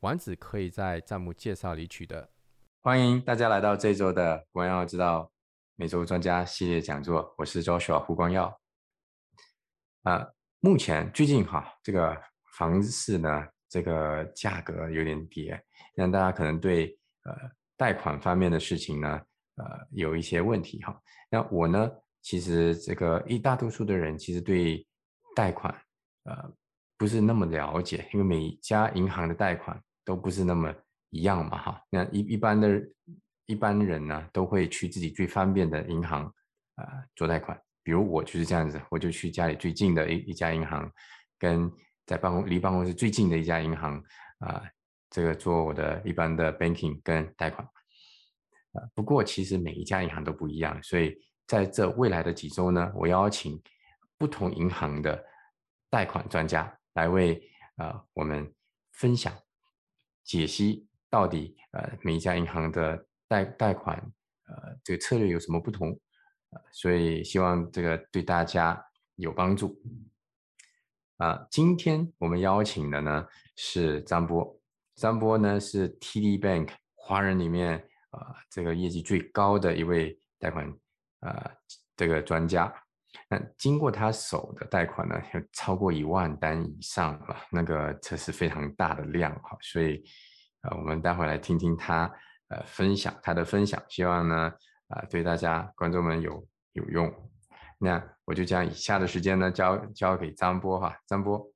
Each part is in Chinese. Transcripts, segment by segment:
丸子可以在弹幕介绍里取得。欢迎大家来到这周的光耀之道每周专家系列讲座，我是 Joshua 胡光耀。啊，目前最近哈，这个房市呢，这个价格有点跌，让大家可能对呃贷款方面的事情呢，呃有一些问题哈。那我呢，其实这个一大多数的人其实对贷款呃不是那么了解，因为每家银行的贷款。都不是那么一样嘛，哈，那一一般的一般人呢，都会去自己最方便的银行啊做贷款。比如我就是这样子，我就去家里最近的一一家银行，跟在办公离办公室最近的一家银行啊，这个做我的一般的 banking 跟贷款。啊，不过其实每一家银行都不一样，所以在这未来的几周呢，我邀请不同银行的贷款专家来为啊我们分享。解析到底呃每一家银行的贷贷款呃这个策略有什么不同呃，所以希望这个对大家有帮助啊。今天我们邀请的呢是张波，张波呢是 TD Bank 华人里面啊这个业绩最高的一位贷款啊这个专家。那经过他手的贷款呢，有超过一万单以上了，那个这是非常大的量哈，所以呃，我们待会来听听他呃分享他的分享，希望呢啊对大家观众们有有用。那我就将以下的时间呢交交给张波哈，张波，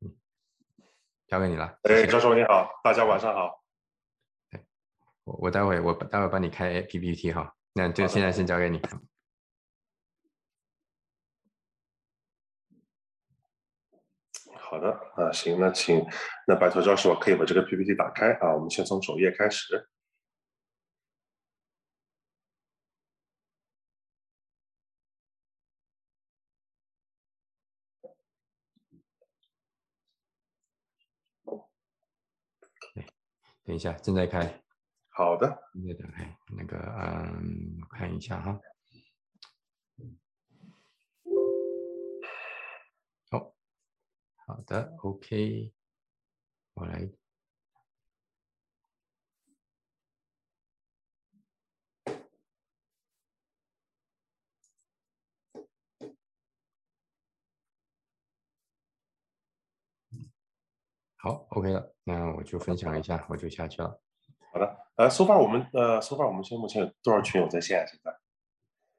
嗯，交给你了。哎，教授你好，大家晚上好。我我待会我待会帮你开 PPT 哈。那就现在先交给你。好的啊，行，那请那拜托教授可以把这个 PPT 打开啊，我们先从首页开始。等一下，正在开。好的，那个，哎，那个，嗯，看一下哈。好，好的，OK，我来。好，OK 了，那我就分享一下，我就下去了。好的，呃，so far 我们呃，so far 我们现在目前有多少群友在线啊？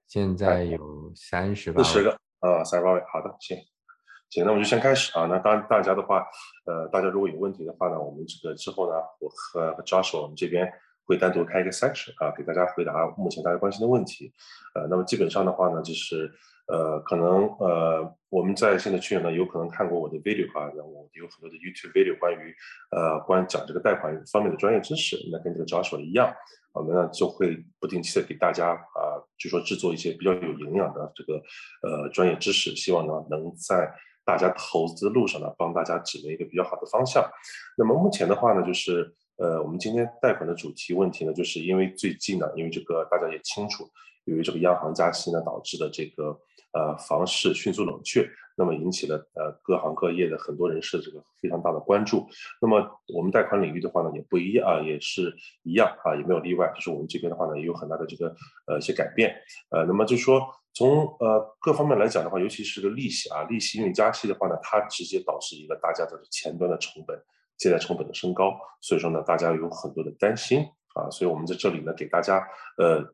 现在现在有三十八，四十个，呃，三十八位。好的，行，行，那我们就先开始啊。那当然大家的话，呃，大家如果有问题的话呢，我们这个之后呢，我和 Joshua 我们这边会单独开一个 section 啊，给大家回答目前大家关心的问题。呃，那么基本上的话呢，就是。呃，可能呃，我们在线的群友呢，有可能看过我的 video 啊，那我有很多的 YouTube video 关于呃，关于讲这个贷款方面的专业知识，那跟这个 Joshua 一样，我们呢就会不定期的给大家啊，就说制作一些比较有营养的这个呃专业知识，希望呢能在大家投资的路上呢帮大家指明一个比较好的方向。那么目前的话呢，就是呃，我们今天贷款的主题问题呢，就是因为最近呢，因为这个大家也清楚，由于这个央行加息呢导致的这个。呃，房市迅速冷却，那么引起了呃各行各业的很多人士的这个非常大的关注。那么我们贷款领域的话呢，也不一样啊，也是一样啊，也没有例外。就是我们这边的话呢，也有很大的这个呃一些改变。呃，那么就说从呃各方面来讲的话，尤其是个利息啊，利息因为加息的话呢，它直接导致一个大家的前端的成本、借贷成本的升高，所以说呢，大家有很多的担心啊，所以我们在这里呢，给大家呃。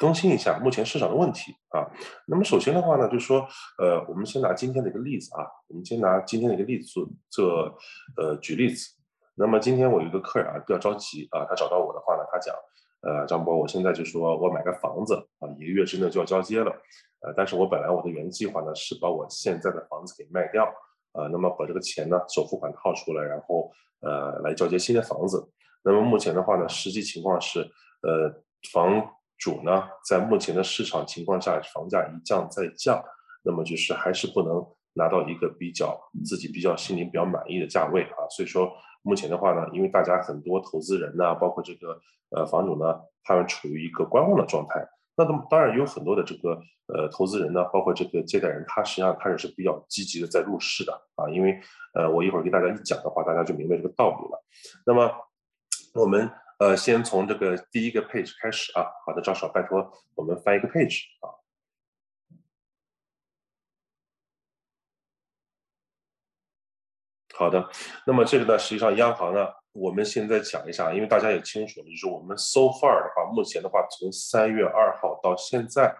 更新一下目前市场的问题啊。那么首先的话呢，就是说，呃，我们先拿今天的一个例子啊，我们先拿今天的一个例子做做呃举例子。那么今天我有一个客人啊，比较着急啊，他找到我的话呢，他讲，呃，张波，我现在就说我买个房子啊，一个月之内就要交接了，呃，但是我本来我的原计划呢是把我现在的房子给卖掉啊，那么把这个钱呢首付款套出来，然后呃来交接新的房子。那么目前的话呢，实际情况是，呃，房主呢在目前的市场情况下，房价一降再降，那么就是还是不能拿到一个比较自己比较心里比较满意的价位啊。所以说目前的话呢，因为大家很多投资人呢，包括这个呃房主呢，他们处于一个观望的状态。那么当然有很多的这个呃投资人呢，包括这个借贷人，他实际上他也是比较积极的在入市的啊，因为呃我一会儿给大家一讲的话，大家就明白这个道理了。那么我们呃先从这个第一个 page 开始啊，好的，赵少，拜托我们翻一个 page 啊。好的，那么这个呢，实际上央行呢。我们现在讲一下，因为大家也清楚了，就是我们 so far 的话，目前的话，从三月二号到现在，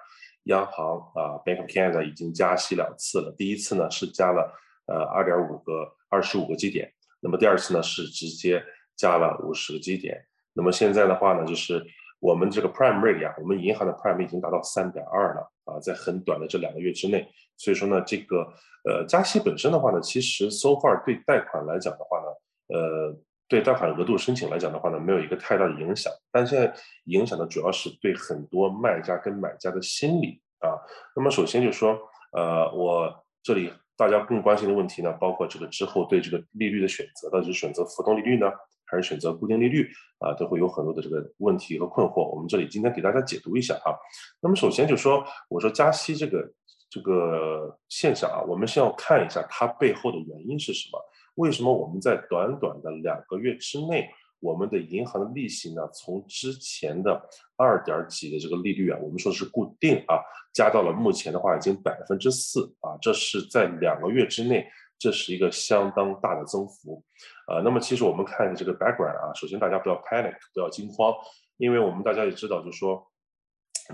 央行啊，Bank of Canada 已经加息两次了。第一次呢是加了呃二点五个二十五个基点，那么第二次呢是直接加了五十个基点。那么现在的话呢，就是我们这个 Prime rate 呀，我们银行的 Prime 已经达到三点二了啊，在很短的这两个月之内。所以说呢，这个呃加息本身的话呢，其实 so far 对贷款来讲的话呢，呃。对贷款额度申请来讲的话呢，没有一个太大的影响。但现在影响的主要是对很多卖家跟买家的心理啊。那么首先就说，呃，我这里大家更关心的问题呢，包括这个之后对这个利率的选择，到底是选择浮动利率呢，还是选择固定利率啊，都会有很多的这个问题和困惑。我们这里今天给大家解读一下啊。那么首先就说，我说加息这个这个现象啊，我们先要看一下它背后的原因是什么。为什么我们在短短的两个月之内，我们的银行的利息呢，从之前的二点几的这个利率啊，我们说是固定啊，加到了目前的话已经百分之四啊，这是在两个月之内，这是一个相当大的增幅，呃，那么其实我们看这个 background 啊，首先大家不要 panic，不要惊慌，因为我们大家也知道，就是说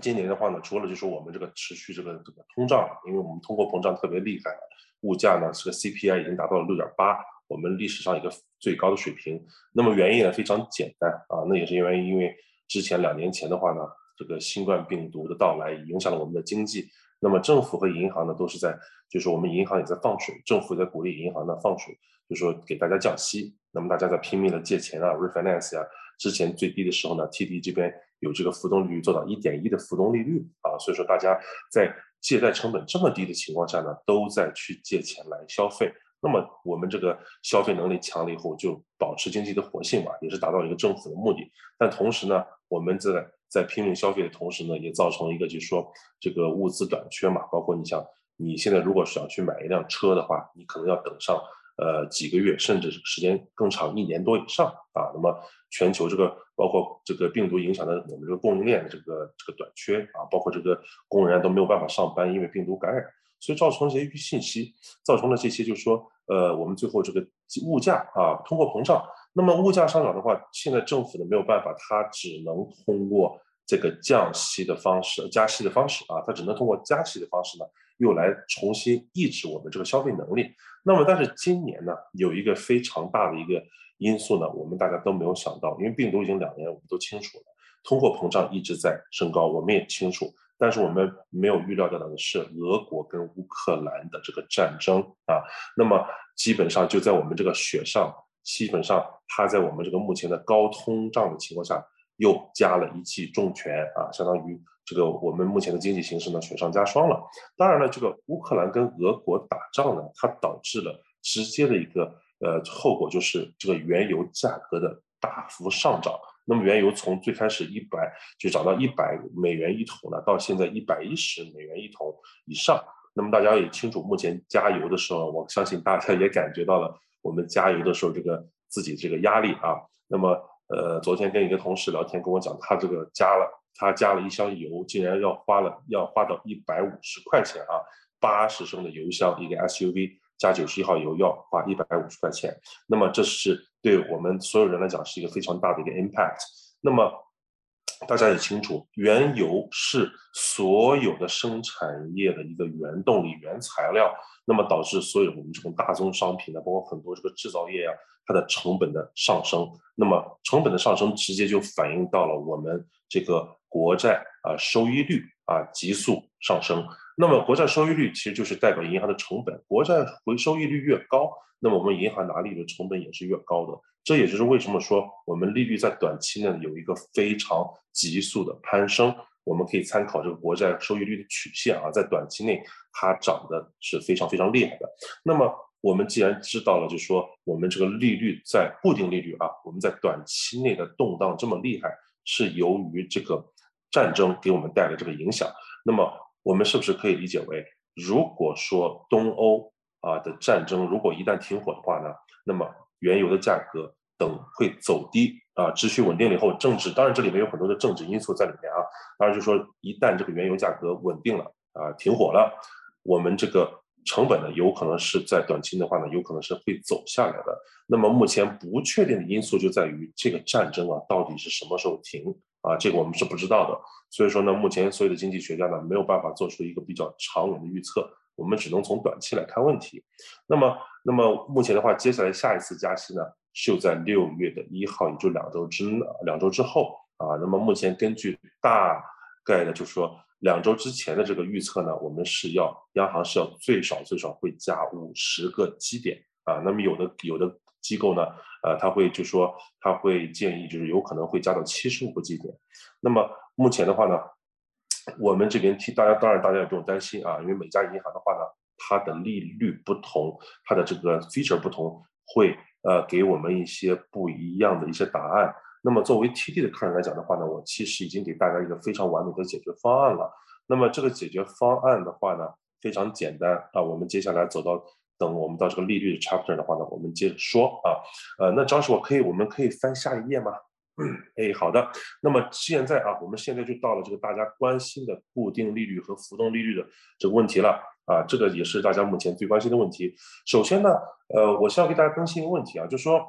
今年的话呢，除了就是我们这个持续这个这个通胀，因为我们通货膨胀特别厉害。物价呢，这个 CPI 已经达到了六点八，我们历史上一个最高的水平。那么原因呢非常简单啊，那也是因为因为之前两年前的话呢，这个新冠病毒的到来影响了我们的经济。那么政府和银行呢都是在，就是我们银行也在放水，政府在鼓励银行呢放水，就说给大家降息。那么大家在拼命的借钱啊，refinance 呀。之前最低的时候呢，TD 这边有这个浮动利率做到一点一的浮动利率啊，所以说大家在。借贷成本这么低的情况下呢，都在去借钱来消费。那么我们这个消费能力强了以后，就保持经济的活性嘛，也是达到一个政府的目的。但同时呢，我们在在拼命消费的同时呢，也造成一个就是说这个物资短缺嘛。包括你像你现在如果想去买一辆车的话，你可能要等上。呃，几个月甚至时间更长，一年多以上啊。那么全球这个包括这个病毒影响的我们这个供应链的这个这个短缺啊，包括这个工人都没有办法上班，因为病毒感染，所以造成了这些信息，造成了这些就是说，呃，我们最后这个物价啊，通货膨胀。那么物价上涨的话，现在政府呢没有办法，它只能通过这个降息的方式、加息的方式啊，它只能通过加息的方式呢。又来重新抑制我们这个消费能力。那么，但是今年呢，有一个非常大的一个因素呢，我们大家都没有想到，因为病毒已经两年，我们都清楚了，通货膨胀一直在升高，我们也清楚。但是我们没有预料到的是，俄国跟乌克兰的这个战争啊，那么基本上就在我们这个雪上，基本上它在我们这个目前的高通胀的情况下，又加了一记重拳啊，相当于。这个我们目前的经济形势呢雪上加霜了。当然了，这个乌克兰跟俄国打仗呢，它导致了直接的一个呃后果，就是这个原油价格的大幅上涨。那么原油从最开始一百就涨到一百美元一桶了，到现在一百一十美元一桶以上。那么大家也清楚，目前加油的时候，我相信大家也感觉到了我们加油的时候这个自己这个压力啊。那么呃，昨天跟一个同事聊天，跟我讲他这个加了。他加了一箱油，竟然要花了要花到一百五十块钱啊！八十升的油箱，一个 SUV 加九十一号油要花一百五十块钱。那么这是对我们所有人来讲是一个非常大的一个 impact。那么大家也清楚，原油是所有的生产业的一个原动力、原材料。那么导致所有我们这种大宗商品呢，包括很多这个制造业呀，它的成本的上升。那么成本的上升直接就反映到了我们这个国债啊收益率啊急速上升。那么国债收益率其实就是代表银行的成本，国债回收益率越高，那么我们银行拿利率的成本也是越高的。这也就是为什么说我们利率在短期内有一个非常急速的攀升。我们可以参考这个国债收益率的曲线啊，在短期内它涨的是非常非常厉害的。那么我们既然知道了，就说我们这个利率在固定利率啊，我们在短期内的动荡这么厉害，是由于这个战争给我们带来这个影响。那么我们是不是可以理解为，如果说东欧啊的战争如果一旦停火的话呢，那么原油的价格等会走低？啊，秩序稳定了以后，政治当然这里面有很多的政治因素在里面啊。当然就说一旦这个原油价格稳定了啊，停火了，我们这个成本呢，有可能是在短期的话呢，有可能是会走下来的。那么目前不确定的因素就在于这个战争啊，到底是什么时候停啊？这个我们是不知道的。所以说呢，目前所有的经济学家呢，没有办法做出一个比较长远的预测，我们只能从短期来看问题。那么，那么目前的话，接下来下一次加息呢？就在六月的一号，也就两周之两周之后啊。那么目前根据大概的，就是说两周之前的这个预测呢，我们是要央行是要最少最少会加五十个基点啊。那么有的有的机构呢，呃，他会就说他会建议，就是有可能会加到七十五个基点。那么目前的话呢，我们这边替大家，当然大家也不用担心啊，因为每家银行的话呢，它的利率不同，它的这个 feature 不同，会。呃，给我们一些不一样的一些答案。那么作为 TD 的客人来讲的话呢，我其实已经给大家一个非常完美的解决方案了。那么这个解决方案的话呢，非常简单啊。我们接下来走到等我们到这个利率的 chapter 的话呢，我们接着说啊。呃，那张师，我可以，我们可以翻下一页吗？哎，好的。那么现在啊，我们现在就到了这个大家关心的固定利率和浮动利率的这个问题了。啊，这个也是大家目前最关心的问题。首先呢，呃，我需要给大家更新一个问题啊，就是说，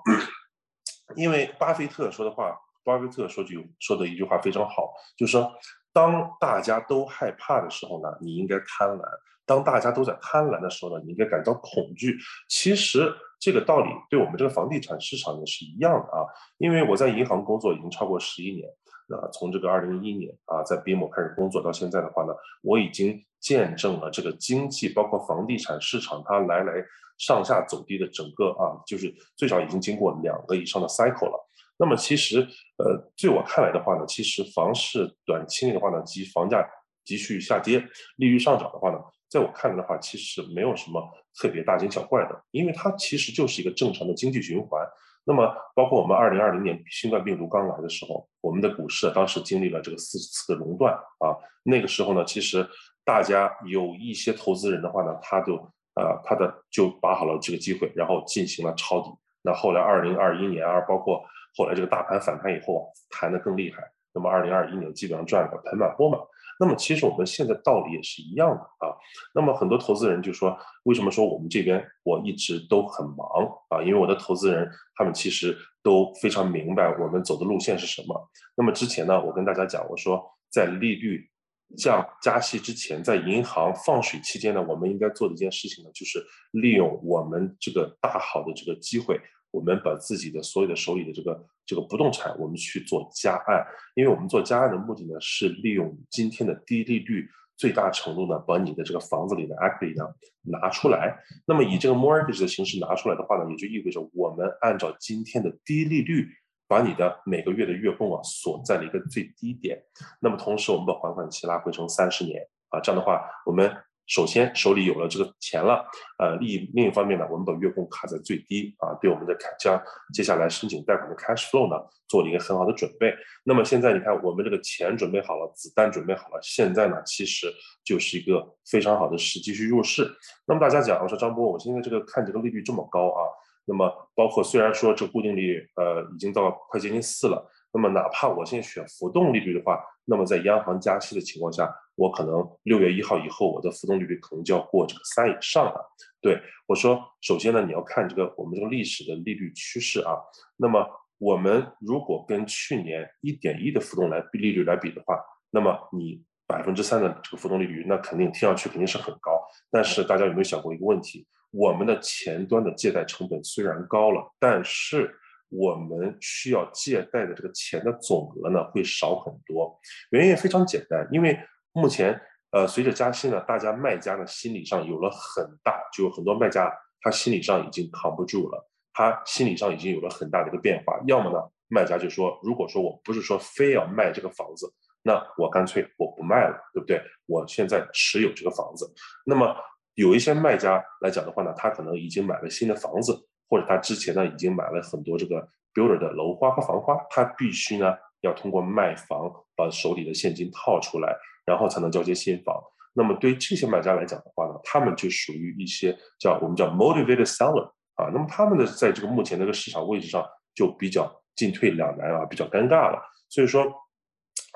因为巴菲特说的话，巴菲特说句说的一句话非常好，就是说，当大家都害怕的时候呢，你应该贪婪；当大家都在贪婪的时候呢，你应该感到恐惧。其实这个道理对我们这个房地产市场也是一样的啊，因为我在银行工作已经超过十一年。啊，从这个二零一一年啊，在 BMO 开始工作到现在的话呢，我已经见证了这个经济，包括房地产市场它来来上下走低的整个啊，就是最少已经经过两个以上的 cycle 了。那么其实，呃，据我看来的话呢，其实房市短期内的话呢，及房价急剧下跌、利率上涨的话呢，在我看来的话，其实没有什么特别大惊小怪的，因为它其实就是一个正常的经济循环。那么，包括我们二零二零年新冠病毒刚来的时候，我们的股市当时经历了这个四次的熔断啊。那个时候呢，其实大家有一些投资人的话呢，他就呃，他的就把好了这个机会，然后进行了抄底。那后来二零二一年啊，包括后来这个大盘反弹以后，弹得更厉害。那么二零二一年基本上赚了个盆满钵满。那么其实我们现在道理也是一样的啊。那么很多投资人就说，为什么说我们这边我一直都很忙啊？因为我的投资人他们其实都非常明白我们走的路线是什么。那么之前呢，我跟大家讲，我说在利率降加息之前，在银行放水期间呢，我们应该做的一件事情呢，就是利用我们这个大好的这个机会。我们把自己的所有的手里的这个这个不动产，我们去做加按，因为我们做加按的目的呢，是利用今天的低利率，最大程度呢，把你的这个房子里的 equity 呢拿出来。那么以这个 mortgage 的形式拿出来的话呢，也就意味着我们按照今天的低利率，把你的每个月的月供啊锁在了一个最低点。那么同时，我们把还款期拉回成三十年啊，这样的话，我们。首先手里有了这个钱了，呃，另一另一方面呢，我们把月供卡在最低啊，对我们的开将接下来申请贷款的 cash flow 呢，做了一个很好的准备。那么现在你看，我们这个钱准备好了，子弹准备好了，现在呢，其实就是一个非常好的时机去入市。那么大家讲，我说张波，我现在这个看这个利率这么高啊，那么包括虽然说这固定利率呃已经到快接近四了。那么哪怕我现在选浮动利率的话，那么在央行加息的情况下，我可能六月一号以后，我的浮动利率可能就要过这个三以上了。对我说，首先呢，你要看这个我们这个历史的利率趋势啊。那么我们如果跟去年一点一的浮动来利率来比的话，那么你百分之三的这个浮动利率，那肯定听上去肯定是很高。但是大家有没有想过一个问题？我们的前端的借贷成本虽然高了，但是我们需要借贷的这个钱的总额呢会少很多。原因也非常简单，因为目前呃随着加息呢，大家卖家呢心理上有了很大，就很多卖家他心理上已经扛不住了，他心理上已经有了很大的一个变化。要么呢，卖家就说，如果说我不是说非要卖这个房子，那我干脆我不卖了，对不对？我现在持有这个房子。那么有一些卖家来讲的话呢，他可能已经买了新的房子。或者他之前呢已经买了很多这个 builder 的楼花和房花，他必须呢要通过卖房把手里的现金套出来，然后才能交接新房。那么对于这些买家来讲的话呢，他们就属于一些叫我们叫 motivated seller 啊。那么他们的在这个目前这个市场位置上就比较进退两难啊，比较尴尬了。所以说，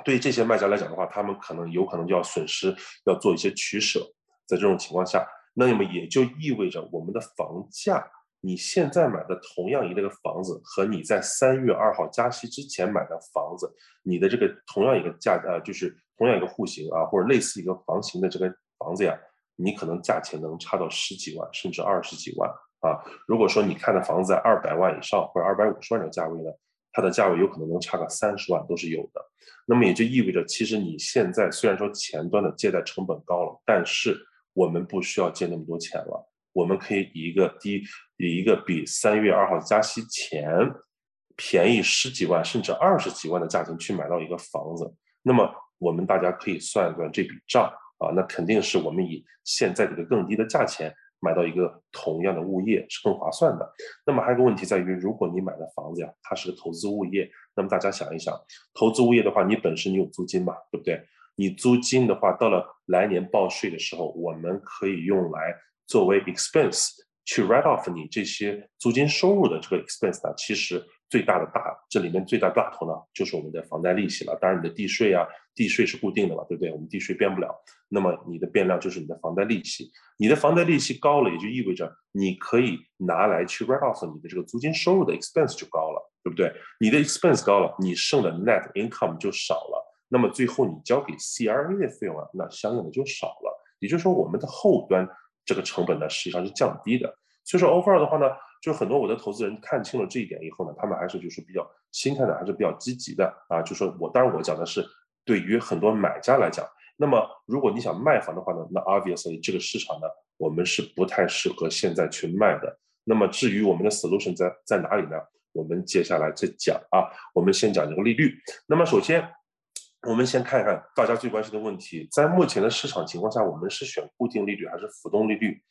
对这些卖家来讲的话，他们可能有可能就要损失，要做一些取舍。在这种情况下，那么也就意味着我们的房价。你现在买的同样一个房子和你在三月二号加息之前买的房子，你的这个同样一个价呃，就是同样一个户型啊，或者类似一个房型的这个房子呀，你可能价钱能差到十几万甚至二十几万啊。如果说你看的房子在二百万以上或者二百五十万的价位呢，它的价位有可能能差个三十万都是有的。那么也就意味着，其实你现在虽然说前端的借贷成本高了，但是我们不需要借那么多钱了。我们可以以一个低，以一个比三月二号加息前便宜十几万甚至二十几万的价钱去买到一个房子，那么我们大家可以算一算这笔账啊，那肯定是我们以现在这个更低的价钱买到一个同样的物业是更划算的。那么还有个问题在于，如果你买的房子呀，它是个投资物业，那么大家想一想，投资物业的话，你本身你有租金嘛，对不对？你租金的话，到了来年报税的时候，我们可以用来。作为 expense 去 write off 你这些租金收入的这个 expense 呢，其实最大的大这里面最大大头呢，就是我们的房贷利息了。当然你的地税啊，地税是固定的了，对不对？我们地税变不了。那么你的变量就是你的房贷利息。你的房贷利息高了，也就意味着你可以拿来去 write off 你的这个租金收入的 expense 就高了，对不对？你的 expense 高了，你剩的 net income 就少了。那么最后你交给 CRA 的费用啊，那相应的就少了。也就是说，我们的后端。这个成本呢，实际上是降低的。所以说，offer 的话呢，就很多我的投资人看清了这一点以后呢，他们还是就是比较心态呢，还是比较积极的啊。就说我当然我讲的是对于很多买家来讲，那么如果你想卖房的话呢，那 obviously 这个市场呢，我们是不太适合现在去卖的。那么至于我们的 solution 在在哪里呢？我们接下来再讲啊。我们先讲这个利率。那么首先。我们先看一看大家最关心的问题，在目前的市场情况下，我们是选固定利率还是浮动利率？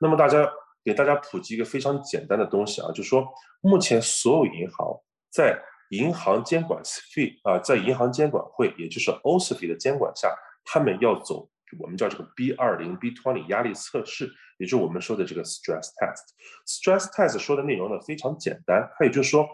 那么大家给大家普及一个非常简单的东西啊，就是说目前所有银行在银行监管费啊，在银行监管会，也就是 OSFI 的监管下，他们要走我们叫这个 B 二零 B twenty 压力测试，也就是我们说的这个 stress test。stress test 说的内容呢非常简单，它也就是说。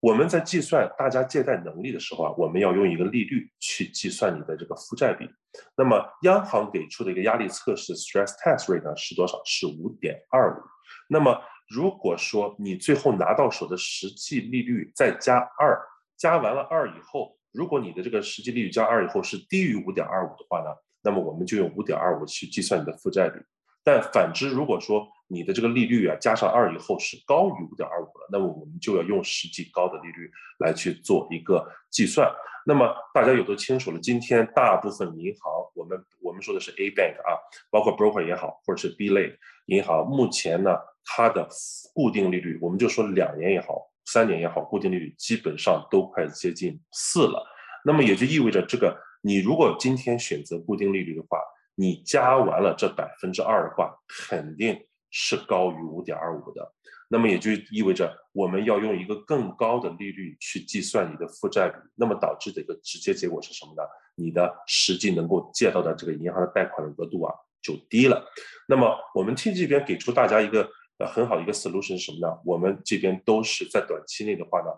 我们在计算大家借贷能力的时候啊，我们要用一个利率去计算你的这个负债比。那么央行给出的一个压力测试 （stress test rate） 呢是多少？是五点二五。那么如果说你最后拿到手的实际利率再加二，加完了二以后，如果你的这个实际利率加二以后是低于五点二五的话呢，那么我们就用五点二五去计算你的负债比。但反之，如果说你的这个利率啊，加上二以后是高于五点二五了，那么我们就要用实际高的利率来去做一个计算。那么大家也都清楚了，今天大部分银行，我们我们说的是 A bank 啊，包括 broker 也好，或者是 B 类银行，目前呢，它的固定利率，我们就说两年也好，三年也好，固定利率基本上都快接近四了。那么也就意味着，这个你如果今天选择固定利率的话，你加完了这百分之二的话，肯定。是高于五点二五的，那么也就意味着我们要用一个更高的利率去计算你的负债比，那么导致的一个直接结果是什么呢？你的实际能够借到的这个银行的贷款的额度啊就低了。那么我们 T 这边给出大家一个呃很好的一个 solution 是什么呢？我们这边都是在短期内的话呢，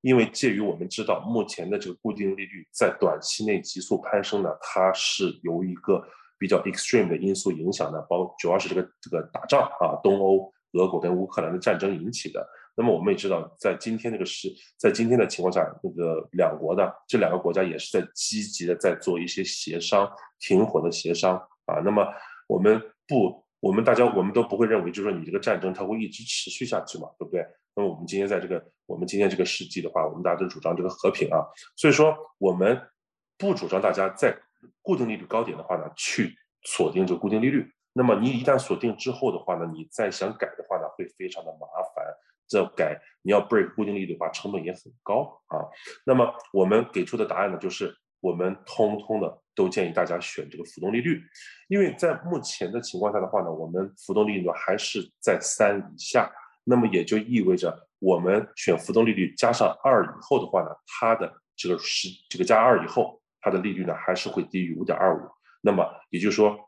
因为介于我们知道目前的这个固定利率在短期内急速攀升呢，它是由一个。比较 extreme 的因素影响呢，包主要是这个这个打仗啊，东欧、俄国跟乌克兰的战争引起的。那么我们也知道，在今天这个时，在今天的情况下，那个两国的这两个国家也是在积极的在做一些协商、停火的协商啊。那么我们不我们大家我们都不会认为，就是说你这个战争它会一直持续下去嘛，对不对？那么我们今天在这个我们今天这个世纪的话，我们大家都主张这个和平啊，所以说我们不主张大家在固定利率高点的话呢，去锁定这个固定利率。那么你一旦锁定之后的话呢，你再想改的话呢，会非常的麻烦。这改你要 break 固定利率的话，成本也很高啊。那么我们给出的答案呢，就是我们通通的。都建议大家选这个浮动利率，因为在目前的情况下的话呢，我们浮动利率还是在三以下，那么也就意味着我们选浮动利率加上二以后的话呢，它的这个是这个加二以后，它的利率呢还是会低于五点二五。那么也就是说，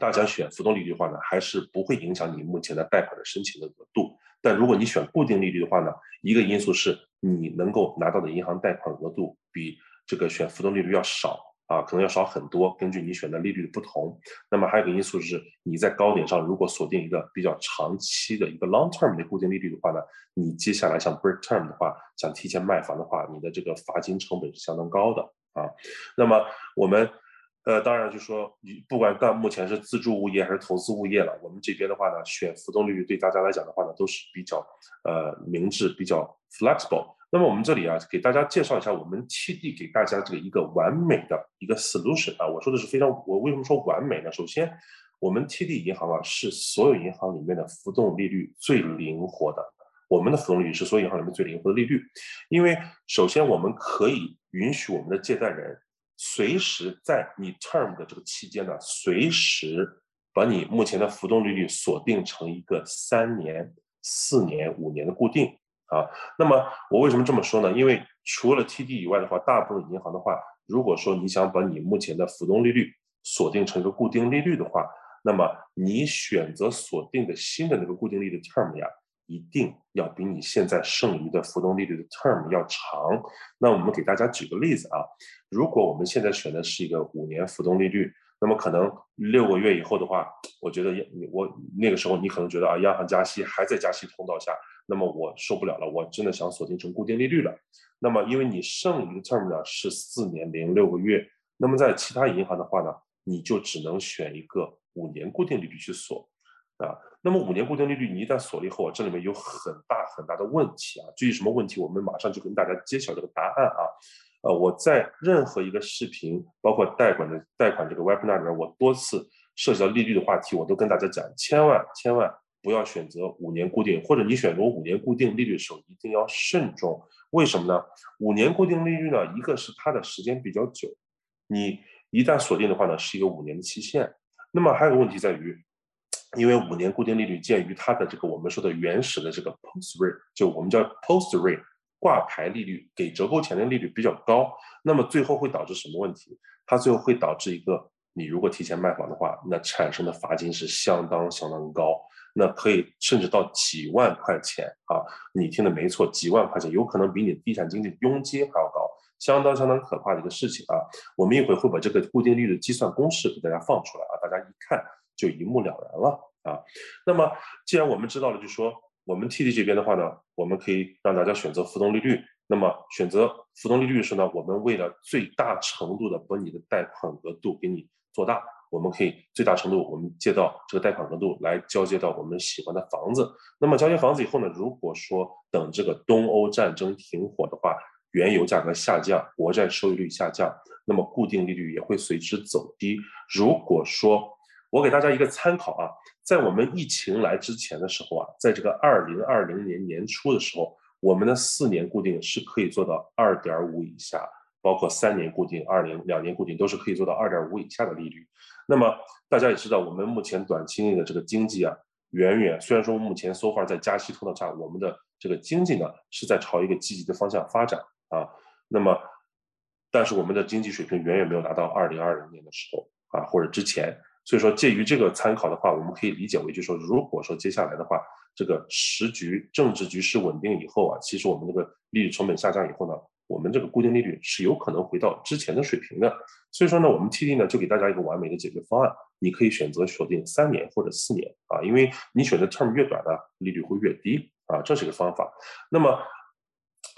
大家选浮动利率的话呢，还是不会影响你目前的贷款的申请的额度。但如果你选固定利率的话呢，一个因素是你能够拿到的银行贷款额度比这个选浮动利率要少。啊，可能要少很多，根据你选的利率的不同。那么还有一个因素是，你在高点上如果锁定一个比较长期的一个 long term 的固定利率的话呢，你接下来想 break term 的话，想提前卖房的话，你的这个罚金成本是相当高的啊。那么我们。呃，当然就说你不管到目前是自住物业还是投资物业了，我们这边的话呢，选浮动利率对大家来讲的话呢，都是比较呃明智、比较 flexible。那么我们这里啊，给大家介绍一下我们 TD 给大家这个一个完美的一个 solution 啊，我说的是非常，我为什么说完美呢？首先，我们 TD 银行啊是所有银行里面的浮动利率最灵活的，我们的浮动利率是所有银行里面最灵活的利率，因为首先我们可以允许我们的借贷人。随时在你 term 的这个期间呢，随时把你目前的浮动利率锁定成一个三年、四年、五年的固定啊。那么我为什么这么说呢？因为除了 TD 以外的话，大部分银行的话，如果说你想把你目前的浮动利率锁定成一个固定利率的话，那么你选择锁定的新的那个固定利率的 term 呀。一定要比你现在剩余的浮动利率的 term 要长。那我们给大家举个例子啊，如果我们现在选的是一个五年浮动利率，那么可能六个月以后的话，我觉得我那个时候你可能觉得啊，央行加息还在加息通道下，那么我受不了了，我真的想锁定成固定利率了。那么因为你剩余的 term 呢是四年零六个月，那么在其他银行的话呢，你就只能选一个五年固定利率去锁。啊，那么五年固定利率你一旦锁了以后，这里面有很大很大的问题啊。至于什么问题，我们马上就跟大家揭晓这个答案啊。呃，我在任何一个视频，包括贷款的贷款这个 webinar 里面，我多次涉及到利率的话题，我都跟大家讲，千万千万不要选择五年固定，或者你选择五年固定利率的时候一定要慎重。为什么呢？五年固定利率呢，一个是它的时间比较久，你一旦锁定的话呢，是一个五年的期限。那么还有个问题在于。因为五年固定利率鉴于它的这个我们说的原始的这个 post rate，就我们叫 post rate 挂牌利率给折扣前的利率比较高，那么最后会导致什么问题？它最后会导致一个，你如果提前卖房的话，那产生的罚金是相当相当高，那可以甚至到几万块钱啊！你听的没错，几万块钱，有可能比你地产经济佣金还要高，相当相当可怕的一个事情啊！我们一会儿会把这个固定利率计算公式给大家放出来啊，大家一看。就一目了然了啊。那么，既然我们知道了，就说我们 TD 这边的话呢，我们可以让大家选择浮动利率。那么选择浮动利率时呢，我们为了最大程度的把你的贷款额度给你做大，我们可以最大程度我们借到这个贷款额度来交接到我们喜欢的房子。那么交接房子以后呢，如果说等这个东欧战争停火的话，原油价格下降，国债收益率下降，那么固定利率也会随之走低。如果说我给大家一个参考啊，在我们疫情来之前的时候啊，在这个二零二零年年初的时候，我们的四年固定是可以做到二点五以下，包括三年固定、二零两年固定都是可以做到二点五以下的利率。那么大家也知道，我们目前短期内的这个经济啊，远远虽然说目前 so far 在加息通道下，我们的这个经济呢是在朝一个积极的方向发展啊，那么但是我们的经济水平远远没有达到二零二零年的时候啊或者之前。所以说，介于这个参考的话，我们可以理解为，就是说，如果说接下来的话，这个时局政治局势稳定以后啊，其实我们这个利率成本下降以后呢，我们这个固定利率是有可能回到之前的水平的。所以说呢，我们 TD 呢就给大家一个完美的解决方案，你可以选择锁定三年或者四年啊，因为你选择 term 越短呢，利率会越低啊，这是一个方法。那么，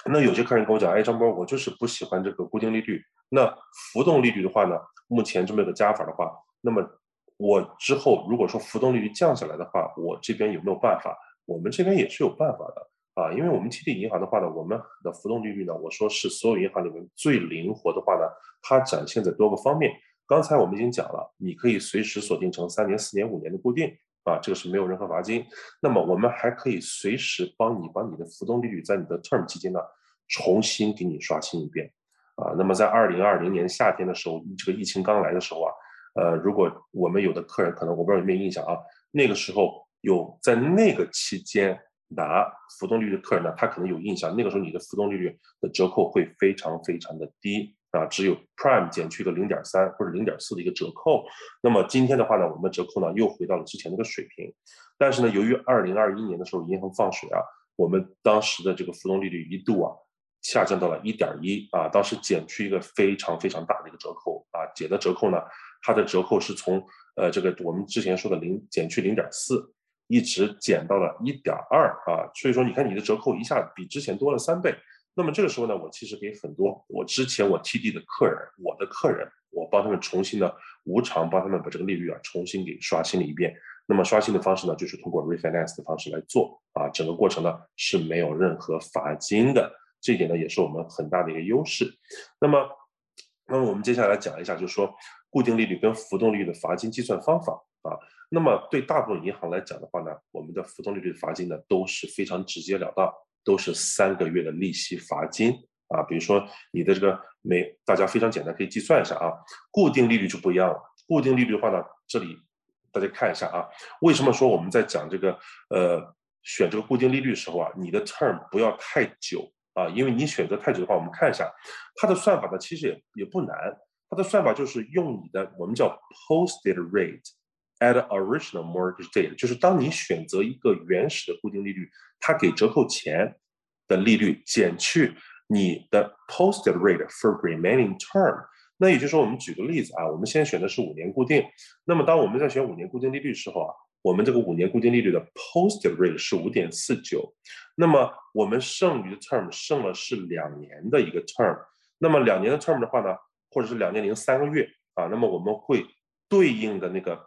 那有些客人跟我讲，哎，张波，我就是不喜欢这个固定利率，那浮动利率的话呢，目前这么一个加法的话，那么。我之后如果说浮动利率降下来的话，我这边有没有办法？我们这边也是有办法的啊，因为我们 TD 银行的话呢，我们的浮动利率呢，我说是所有银行里面最灵活的话呢，它展现在多个方面。刚才我们已经讲了，你可以随时锁定成三年、四年、五年的固定啊，这个是没有任何罚金。那么我们还可以随时帮你把你的浮动利率在你的 term 期间呢，重新给你刷新一遍啊。那么在二零二零年夏天的时候，这个疫情刚来的时候啊，呃，如果我们有的客人可能我不知道有没有印象啊，那个时候有在那个期间拿浮动利率的客人呢，他可能有印象，那个时候你的浮动利率的折扣会非常非常的低。啊，只有 Prime 减去个零点三或者零点四的一个折扣。那么今天的话呢，我们折扣呢又回到了之前那个水平。但是呢，由于二零二一年的时候银行放水啊，我们当时的这个浮动利率一度啊下降到了一点一啊，当时减去一个非常非常大的一个折扣啊，减的折扣呢，它的折扣是从呃这个我们之前说的零减去零点四，一直减到了一点二啊，所以说你看你的折扣一下比之前多了三倍。那么这个时候呢，我其实给很多我之前我 TD 的客人，我的客人，我帮他们重新的无偿帮他们把这个利率啊重新给刷新了一遍。那么刷新的方式呢，就是通过 refinance 的方式来做啊，整个过程呢是没有任何罚金的，这一点呢也是我们很大的一个优势。那么，那么我们接下来讲一下，就是说固定利率跟浮动利率的罚金计算方法啊。那么对大部分银行来讲的话呢，我们的浮动利率的罚金呢都是非常直截了当。都是三个月的利息罚金啊，比如说你的这个每大家非常简单可以计算一下啊，固定利率就不一样了。固定利率的话呢，这里大家看一下啊，为什么说我们在讲这个呃选这个固定利率的时候啊，你的 term 不要太久啊，因为你选择太久的话，我们看一下它的算法呢，其实也也不难，它的算法就是用你的我们叫 posted rate。At original mortgage date，就是当你选择一个原始的固定利率，它给折扣前的利率减去你的 posted rate for remaining term。那也就是说，我们举个例子啊，我们现在选的是五年固定。那么当我们在选五年固定利率时候啊，我们这个五年固定利率的 posted rate 是五点四九。那么我们剩余的 term 剩了是两年的一个 term。那么两年的 term 的话呢，或者是两年零三个月啊，那么我们会对应的那个。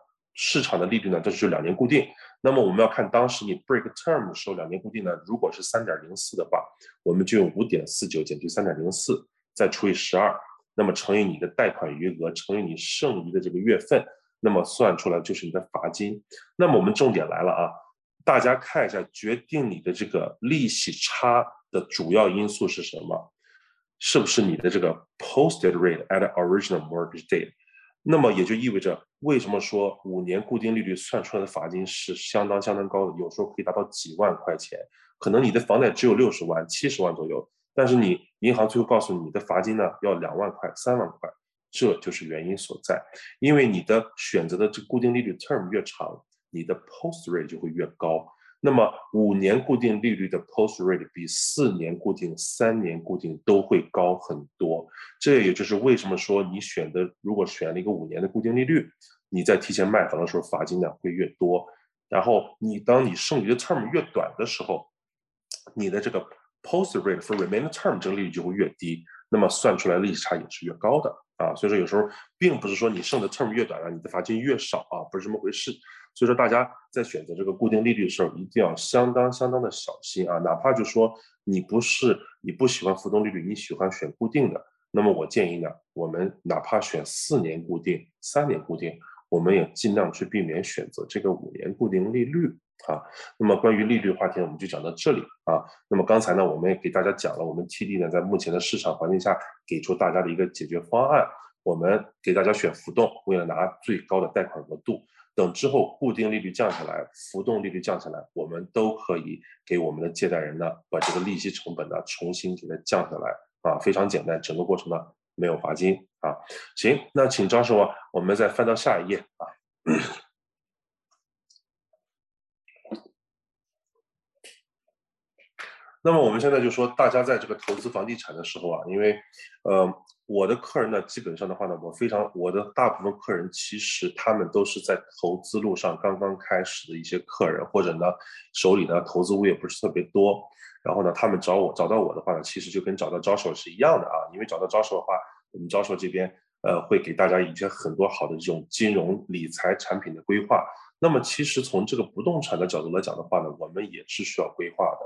市场的利率呢，这就是两年固定。那么我们要看当时你 break term 的时候，两年固定呢，如果是三点零四的话，我们就用五点四九减去三点零四，再除以十二，那么乘以你的贷款余额，乘以你剩余的这个月份，那么算出来就是你的罚金。那么我们重点来了啊，大家看一下，决定你的这个利息差的主要因素是什么？是不是你的这个 posted rate at original mortgage date？那么也就意味着，为什么说五年固定利率算出来的罚金是相当相当高的，有时候可以达到几万块钱。可能你的房贷只有六十万、七十万左右，但是你银行最后告诉你，你的罚金呢要两万块、三万块，这就是原因所在。因为你的选择的这固定利率 term 越长，你的 post rate 就会越高。那么五年固定利率的 post rate 比四年固定、三年固定都会高很多。这也就是为什么说你选的，如果选了一个五年的固定利率，你在提前卖房的时候罚金呢会越多。然后你当你剩余的 term 越短的时候，你的这个 post rate for remaining term 这个利率就会越低，那么算出来利息差也是越高的啊。所以说有时候并不是说你剩的 term 越短了，你的罚金越少啊，不是这么回事。所以说，大家在选择这个固定利率的时候，一定要相当相当的小心啊！哪怕就说你不是你不喜欢浮动利率，你喜欢选固定的，那么我建议呢，我们哪怕选四年固定、三年固定，我们也尽量去避免选择这个五年固定利率啊。那么关于利率话题，我们就讲到这里啊。那么刚才呢，我们也给大家讲了，我们 TD 呢在目前的市场环境下给出大家的一个解决方案，我们给大家选浮动，为了拿最高的贷款额度。等之后固定利率降下来，浮动利率降下来，我们都可以给我们的借贷人呢，把这个利息成本呢重新给它降下来啊，非常简单，整个过程呢没有罚金啊。行，那请张师傅，我们再翻到下一页啊。那么我们现在就说，大家在这个投资房地产的时候啊，因为呃。我的客人呢，基本上的话呢，我非常我的大部分客人其实他们都是在投资路上刚刚开始的一些客人，或者呢手里呢投资物业不是特别多，然后呢他们找我找到我的话呢，其实就跟找到招手是一样的啊，因为找到招手的话，我们招手这边呃，会给大家一些很多好的这种金融理财产品的规划。那么其实从这个不动产的角度来讲的话呢，我们也是需要规划的。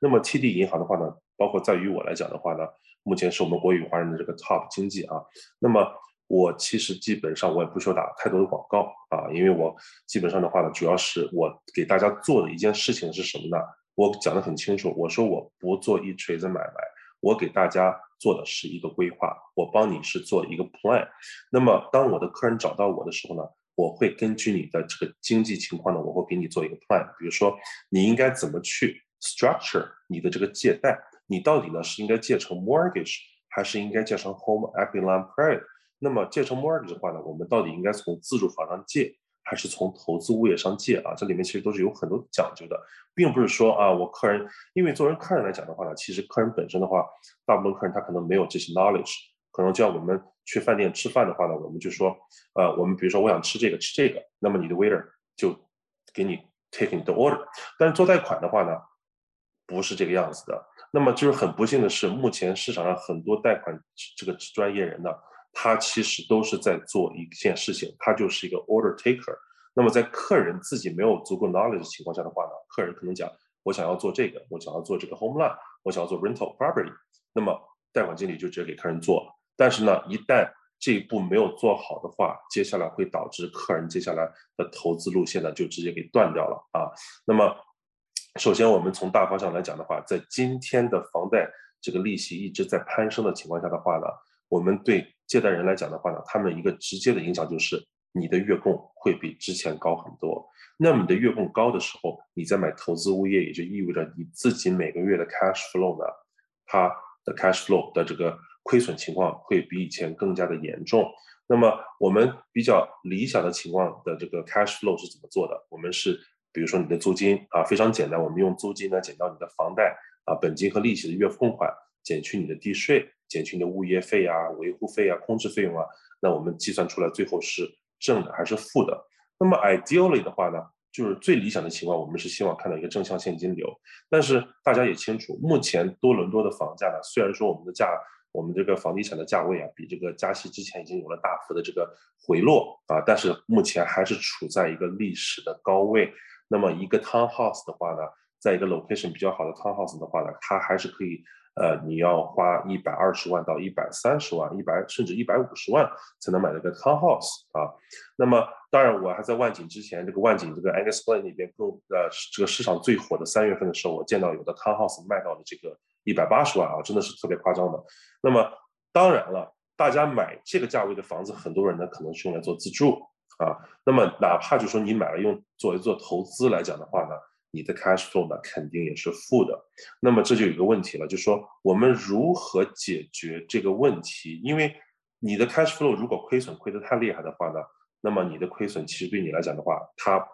那么 TD 银行的话呢，包括在于我来讲的话呢，目前是我们国语华人的这个 top 经济啊。那么我其实基本上我也不需要打太多的广告啊，因为我基本上的话呢，主要是我给大家做的一件事情是什么呢？我讲的很清楚，我说我不做一锤子买卖，我给大家做的是一个规划，我帮你是做一个 plan。那么当我的客人找到我的时候呢？我会根据你的这个经济情况呢，我会给你做一个 plan。比如说，你应该怎么去 structure 你的这个借贷？你到底呢是应该借成 mortgage，还是应该借成 home equity line credit？那么借成 mortgage 的话呢，我们到底应该从自住房上借，还是从投资物业上借啊？这里面其实都是有很多讲究的，并不是说啊，我客人，因为作为客人来讲的话呢，其实客人本身的话，大部分客人他可能没有这些 knowledge，可能叫我们。去饭店吃饭的话呢，我们就说，呃，我们比如说我想吃这个吃这个，那么你的 waiter 就给你 take 你的 order。但是做贷款的话呢，不是这个样子的。那么就是很不幸的是，目前市场上很多贷款这个专业人呢，他其实都是在做一件事情，他就是一个 order taker。那么在客人自己没有足够 knowledge 的情况下的话呢，客人可能讲，我想要做这个，我想要做这个 home loan，我想要做 rental property，那么贷款经理就直接给客人做了。但是呢，一旦这一步没有做好的话，接下来会导致客人接下来的投资路线呢就直接给断掉了啊。那么，首先我们从大方向来讲的话，在今天的房贷这个利息一直在攀升的情况下的话呢，我们对借贷人来讲的话呢，他们一个直接的影响就是你的月供会比之前高很多。那么你的月供高的时候，你在买投资物业，也就意味着你自己每个月的 cash flow 呢，它的 cash flow 的这个。亏损情况会比以前更加的严重。那么我们比较理想的情况的这个 cash flow 是怎么做的？我们是比如说你的租金啊，非常简单，我们用租金呢减掉你的房贷啊本金和利息的月付款，减去你的地税，减去你的物业费啊、维护费啊、空置费用啊，那我们计算出来最后是正的还是负的？那么 ideally 的话呢，就是最理想的情况，我们是希望看到一个正向现金流。但是大家也清楚，目前多伦多的房价呢，虽然说我们的价我们这个房地产的价位啊，比这个加息之前已经有了大幅的这个回落啊，但是目前还是处在一个历史的高位。那么一个 townhouse 的话呢，在一个 location 比较好的 townhouse 的话呢，它还是可以，呃，你要花一百二十万到一百三十万，一百甚至一百五十万才能买到一个 townhouse 啊。那么当然，我还在万景之前，这个万景这个 Angus Glen 里边更呃这个市场最火的三月份的时候，我见到有的 townhouse 卖到了这个。一百八十万啊，真的是特别夸张的。那么当然了，大家买这个价位的房子，很多人呢可能是用来做自住啊。那么哪怕就说你买了用作为做投资来讲的话呢，你的 cash flow 呢肯定也是负的。那么这就有一个问题了，就是说我们如何解决这个问题？因为你的 cash flow 如果亏损亏得太厉害的话呢，那么你的亏损其实对你来讲的话，它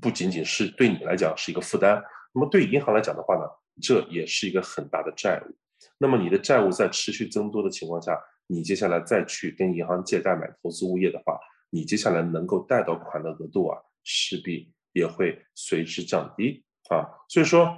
不仅仅是对你来讲是一个负担，那么对银行来讲的话呢？这也是一个很大的债务。那么你的债务在持续增多的情况下，你接下来再去跟银行借贷买投资物业的话，你接下来能够贷到款的额度啊，势必也会随之降低啊。所以说，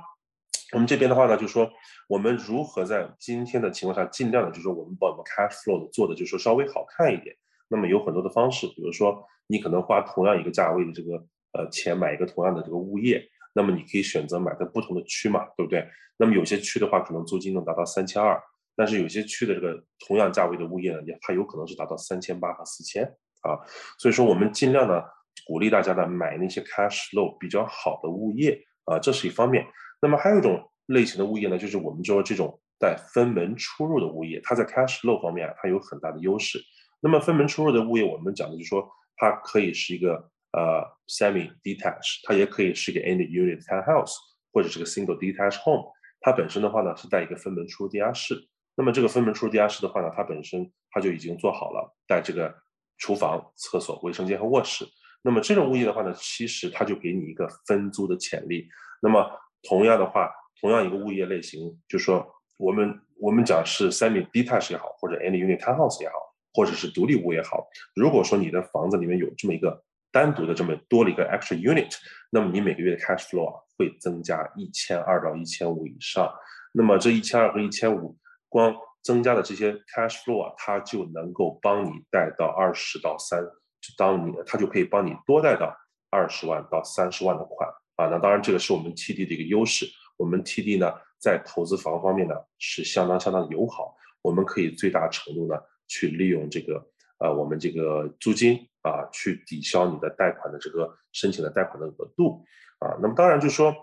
我们这边的话呢，就说我们如何在今天的情况下，尽量的，就说我们把我们 cash flow 做的，就说稍微好看一点。那么有很多的方式，比如说你可能花同样一个价位的这个呃钱买一个同样的这个物业。那么你可以选择买在不同的区嘛，对不对？那么有些区的话，可能租金能达到三千二，但是有些区的这个同样价位的物业呢，也它有可能是达到三千八和四千啊。所以说我们尽量呢鼓励大家呢买那些 cash flow 比较好的物业啊，这是一方面。那么还有一种类型的物业呢，就是我们说这种带分门出入的物业，它在 cash flow 方面啊，它有很大的优势。那么分门出入的物业，我们讲的就是说它可以是一个。呃，semi-detached，它也可以是个 any unit townhouse，或者是个 single detached home。它本身的话呢，是带一个分门出入地下室。那么这个分门出入地下室的话呢，它本身它就已经做好了带这个厨房、厕所、卫生间和卧室。那么这种物业的话呢，其实它就给你一个分租的潜力。那么同样的话，同样一个物业类型，就说我们我们讲是 semi-detached 也好，或者 any unit townhouse 也好，或者是独立屋也好，如果说你的房子里面有这么一个单独的这么多了一个 extra unit，那么你每个月的 cash flow 啊会增加一千二到一千五以上。那么这一千二和一千五，光增加的这些 cash flow 啊，它就能够帮你贷到二十到三，就当你它就可以帮你多贷到二十万到三十万的款啊。那当然，这个是我们 TD 的一个优势。我们 TD 呢，在投资房方面呢，是相当相当友好。我们可以最大程度呢，去利用这个呃，我们这个租金啊，去抵消你的贷款的这个申请的贷款的额度啊。那么当然就是说。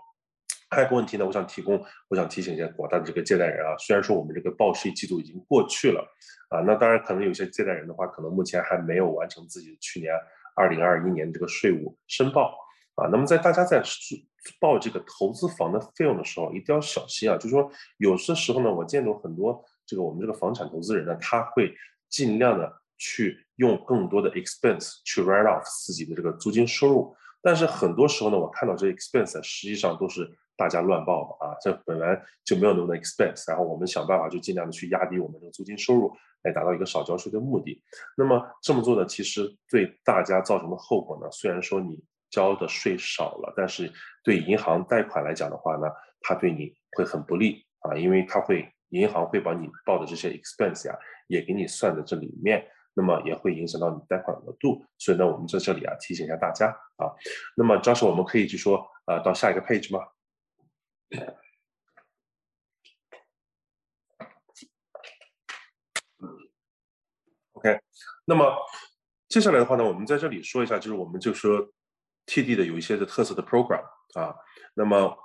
还有个问题呢，我想提供，我想提醒一下广大的这个借贷人啊，虽然说我们这个报税季度已经过去了，啊，那当然可能有些借贷人的话，可能目前还没有完成自己去年二零二一年这个税务申报啊。那么在大家在报这个投资房的费用的时候，一定要小心啊，就是说有些时候呢，我见到很多这个我们这个房产投资人呢，他会尽量的去用更多的 expense 去 write off 自己的这个租金收入，但是很多时候呢，我看到这 expense 实际上都是。大家乱报的啊，这本来就没有那么多 expense，然后我们想办法就尽量的去压低我们这个租金收入，来达到一个少交税的目的。那么这么做呢，其实对大家造成的后果呢，虽然说你交的税少了，但是对银行贷款来讲的话呢，它对你会很不利啊，因为它会银行会把你报的这些 expense 呀，也给你算在这里面，那么也会影响到你贷款额度。所以呢，我们在这里啊提醒一下大家啊。那么张时我们可以去说呃到下一个 page 吗？OK，那么接下来的话呢，我们在这里说一下，就是我们就说 TD 的有一些的特色的 program 啊，那么。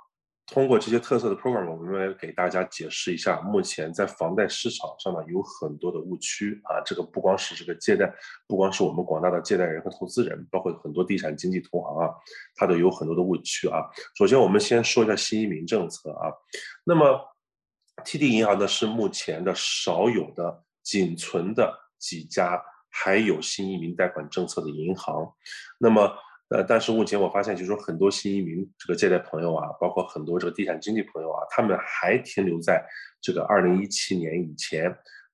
通过这些特色的 program，我们来给大家解释一下，目前在房贷市场上呢有很多的误区啊。这个不光是这个借贷，不光是我们广大的借贷人和投资人，包括很多地产经纪同行啊，它都有很多的误区啊。首先，我们先说一下新移民政策啊。那么，TD 银行呢是目前的少有的仅存的几家还有新移民贷款政策的银行。那么。呃，但是目前我发现，就是说很多新移民这个借贷朋友啊，包括很多这个地产经纪朋友啊，他们还停留在这个二零一七年以前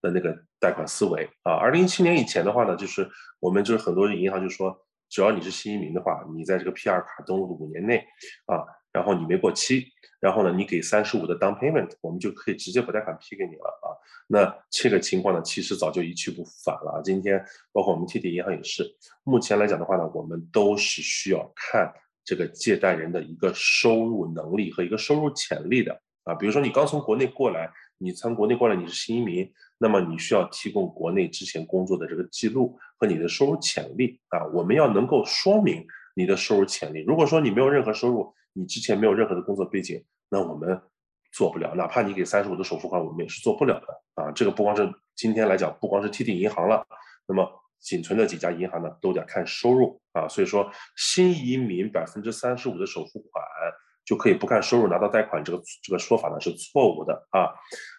的那个贷款思维啊。二零一七年以前的话呢，就是我们就是很多银行就说，只要你是新移民的话，你在这个 PR 卡登录的五年内啊，然后你没过期。然后呢，你给三十五的 down payment，我们就可以直接把贷款批给你了啊。那这个情况呢，其实早就一去不复返了啊。今天包括我们 TD 银行也是，目前来讲的话呢，我们都是需要看这个借贷人的一个收入能力和一个收入潜力的啊。比如说你刚从国内过来，你从国内过来你是新移民，那么你需要提供国内之前工作的这个记录和你的收入潜力啊。我们要能够说明你的收入潜力。如果说你没有任何收入，你之前没有任何的工作背景，那我们做不了，哪怕你给三十五的首付款，我们也是做不了的啊。这个不光是今天来讲，不光是 TD 银行了，那么仅存的几家银行呢，都得看收入啊。所以说，新移民百分之三十五的首付款就可以不看收入拿到贷款，这个这个说法呢是错误的啊。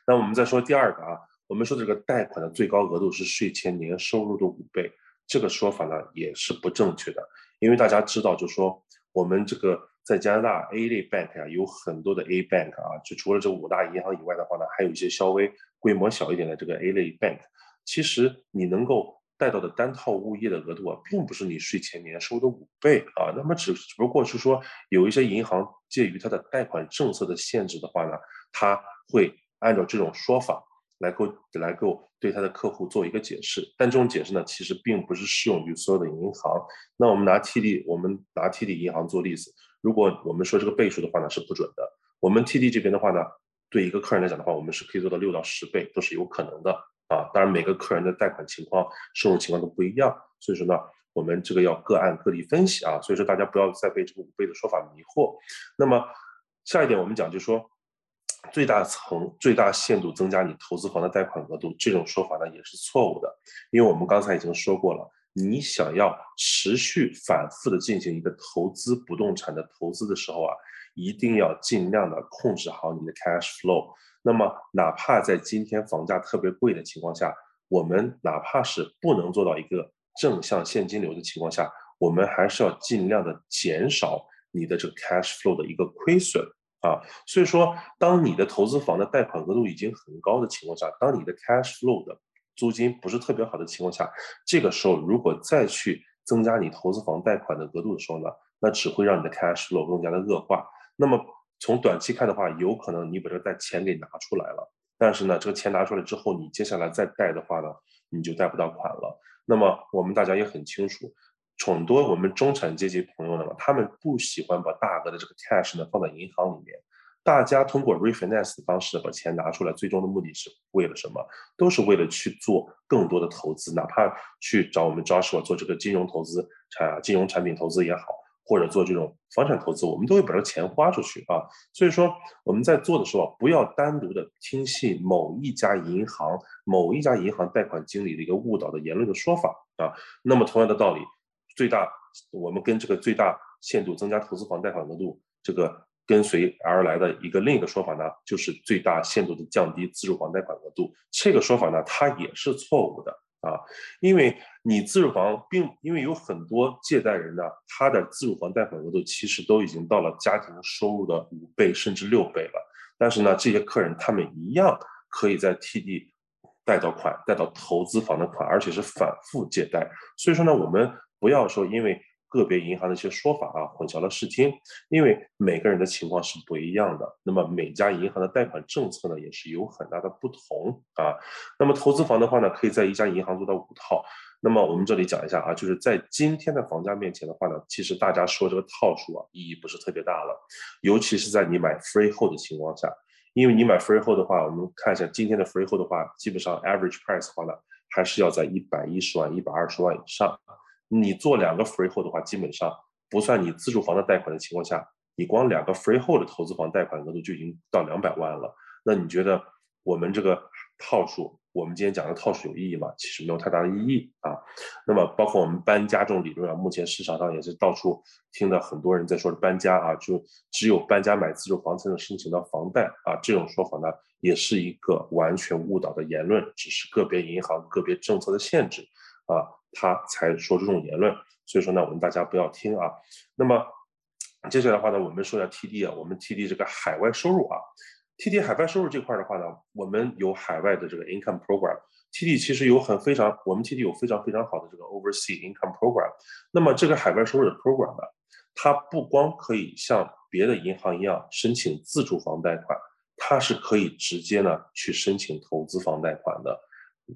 那我们再说第二个啊，我们说这个贷款的最高额度是税前年收入的五倍，这个说法呢也是不正确的，因为大家知道，就说我们这个。在加拿大 A 类 bank 啊，有很多的 A bank 啊，就除了这五大银行以外的话呢，还有一些稍微规模小一点的这个 A 类 bank。其实你能够贷到的单套物业的额度啊，并不是你税前年收的五倍啊。那么只只不过是说，有一些银行介于它的贷款政策的限制的话呢，它会按照这种说法。来够来够对他的客户做一个解释，但这种解释呢，其实并不是适用于所有的银行。那我们拿 TD，我们拿 TD 银行做例子，如果我们说这个倍数的话呢，是不准的。我们 TD 这边的话呢，对一个客人来讲的话，我们是可以做到六到十倍，都是有可能的啊。当然每个客人的贷款情况、收入情况都不一样，所以说呢，我们这个要个案个例分析啊。所以说大家不要再被这个五倍的说法迷惑。那么下一点我们讲，就说。最大层、最大限度增加你投资房的贷款额度，这种说法呢也是错误的，因为我们刚才已经说过了，你想要持续反复的进行一个投资不动产的投资的时候啊，一定要尽量的控制好你的 cash flow。那么，哪怕在今天房价特别贵的情况下，我们哪怕是不能做到一个正向现金流的情况下，我们还是要尽量的减少你的这个 cash flow 的一个亏损。啊，所以说，当你的投资房的贷款额度已经很高的情况下，当你的 cash flow 的租金不是特别好的情况下，这个时候如果再去增加你投资房贷款的额度的时候呢，那只会让你的 cash flow 更加的恶化。那么从短期看的话，有可能你把这个贷钱给拿出来了，但是呢，这个钱拿出来之后，你接下来再贷的话呢，你就贷不到款了。那么我们大家也很清楚，很多我们中产阶级朋友呢，他们不喜欢把大额的这个 cash 呢放在银行里面。大家通过 refinance 的方式把钱拿出来，最终的目的是为了什么？都是为了去做更多的投资，哪怕去找我们 Joshua 做这个金融投资产、金融产品投资也好，或者做这种房产投资，我们都会把这个钱花出去啊。所以说我们在做的时候，不要单独的听信某一家银行、某一家银行贷款经理的一个误导的言论的说法啊。那么同样的道理，最大我们跟这个最大限度增加投资房贷款额度这个。跟随而来的一个另一个说法呢，就是最大限度的降低自住房贷款额度。这个说法呢，它也是错误的啊，因为你自住房并因为有很多借贷人呢，他的自住房贷款额度其实都已经到了家庭收入的五倍甚至六倍了。但是呢，这些客人他们一样可以在 TD 贷到款，贷到投资房的款，而且是反复借贷。所以说呢，我们不要说因为。个别银行的一些说法啊，混淆了视听，因为每个人的情况是不一样的。那么每家银行的贷款政策呢，也是有很大的不同啊。那么投资房的话呢，可以在一家银行做到五套。那么我们这里讲一下啊，就是在今天的房价面前的话呢，其实大家说这个套数啊，意义不是特别大了。尤其是在你买 freehold 的情况下，因为你买 freehold 的话，我们看一下今天的 freehold 的话，基本上 average price 的话呢，还是要在一百一十万、一百二十万以上。你做两个 freehold 的话，基本上不算你自住房的贷款的情况下，你光两个 freehold 的投资房贷款额度就已经到两百万了。那你觉得我们这个套数，我们今天讲的套数有意义吗？其实没有太大的意义啊。那么包括我们搬家这种理论啊，目前市场上也是到处听到很多人在说的搬家啊，就只有搬家买自住房才能申请到房贷啊。这种说法呢，也是一个完全误导的言论，只是个别银行个别政策的限制啊。他才说这种言论，所以说呢，我们大家不要听啊。那么接下来的话呢，我们说一下 TD 啊，我们 TD 这个海外收入啊，TD 海外收入这块的话呢，我们有海外的这个 income program，TD 其实有很非常，我们 TD 有非常非常好的这个 overseas income program。那么这个海外收入的 program 呢，它不光可以像别的银行一样申请自住房贷款，它是可以直接呢去申请投资房贷款的。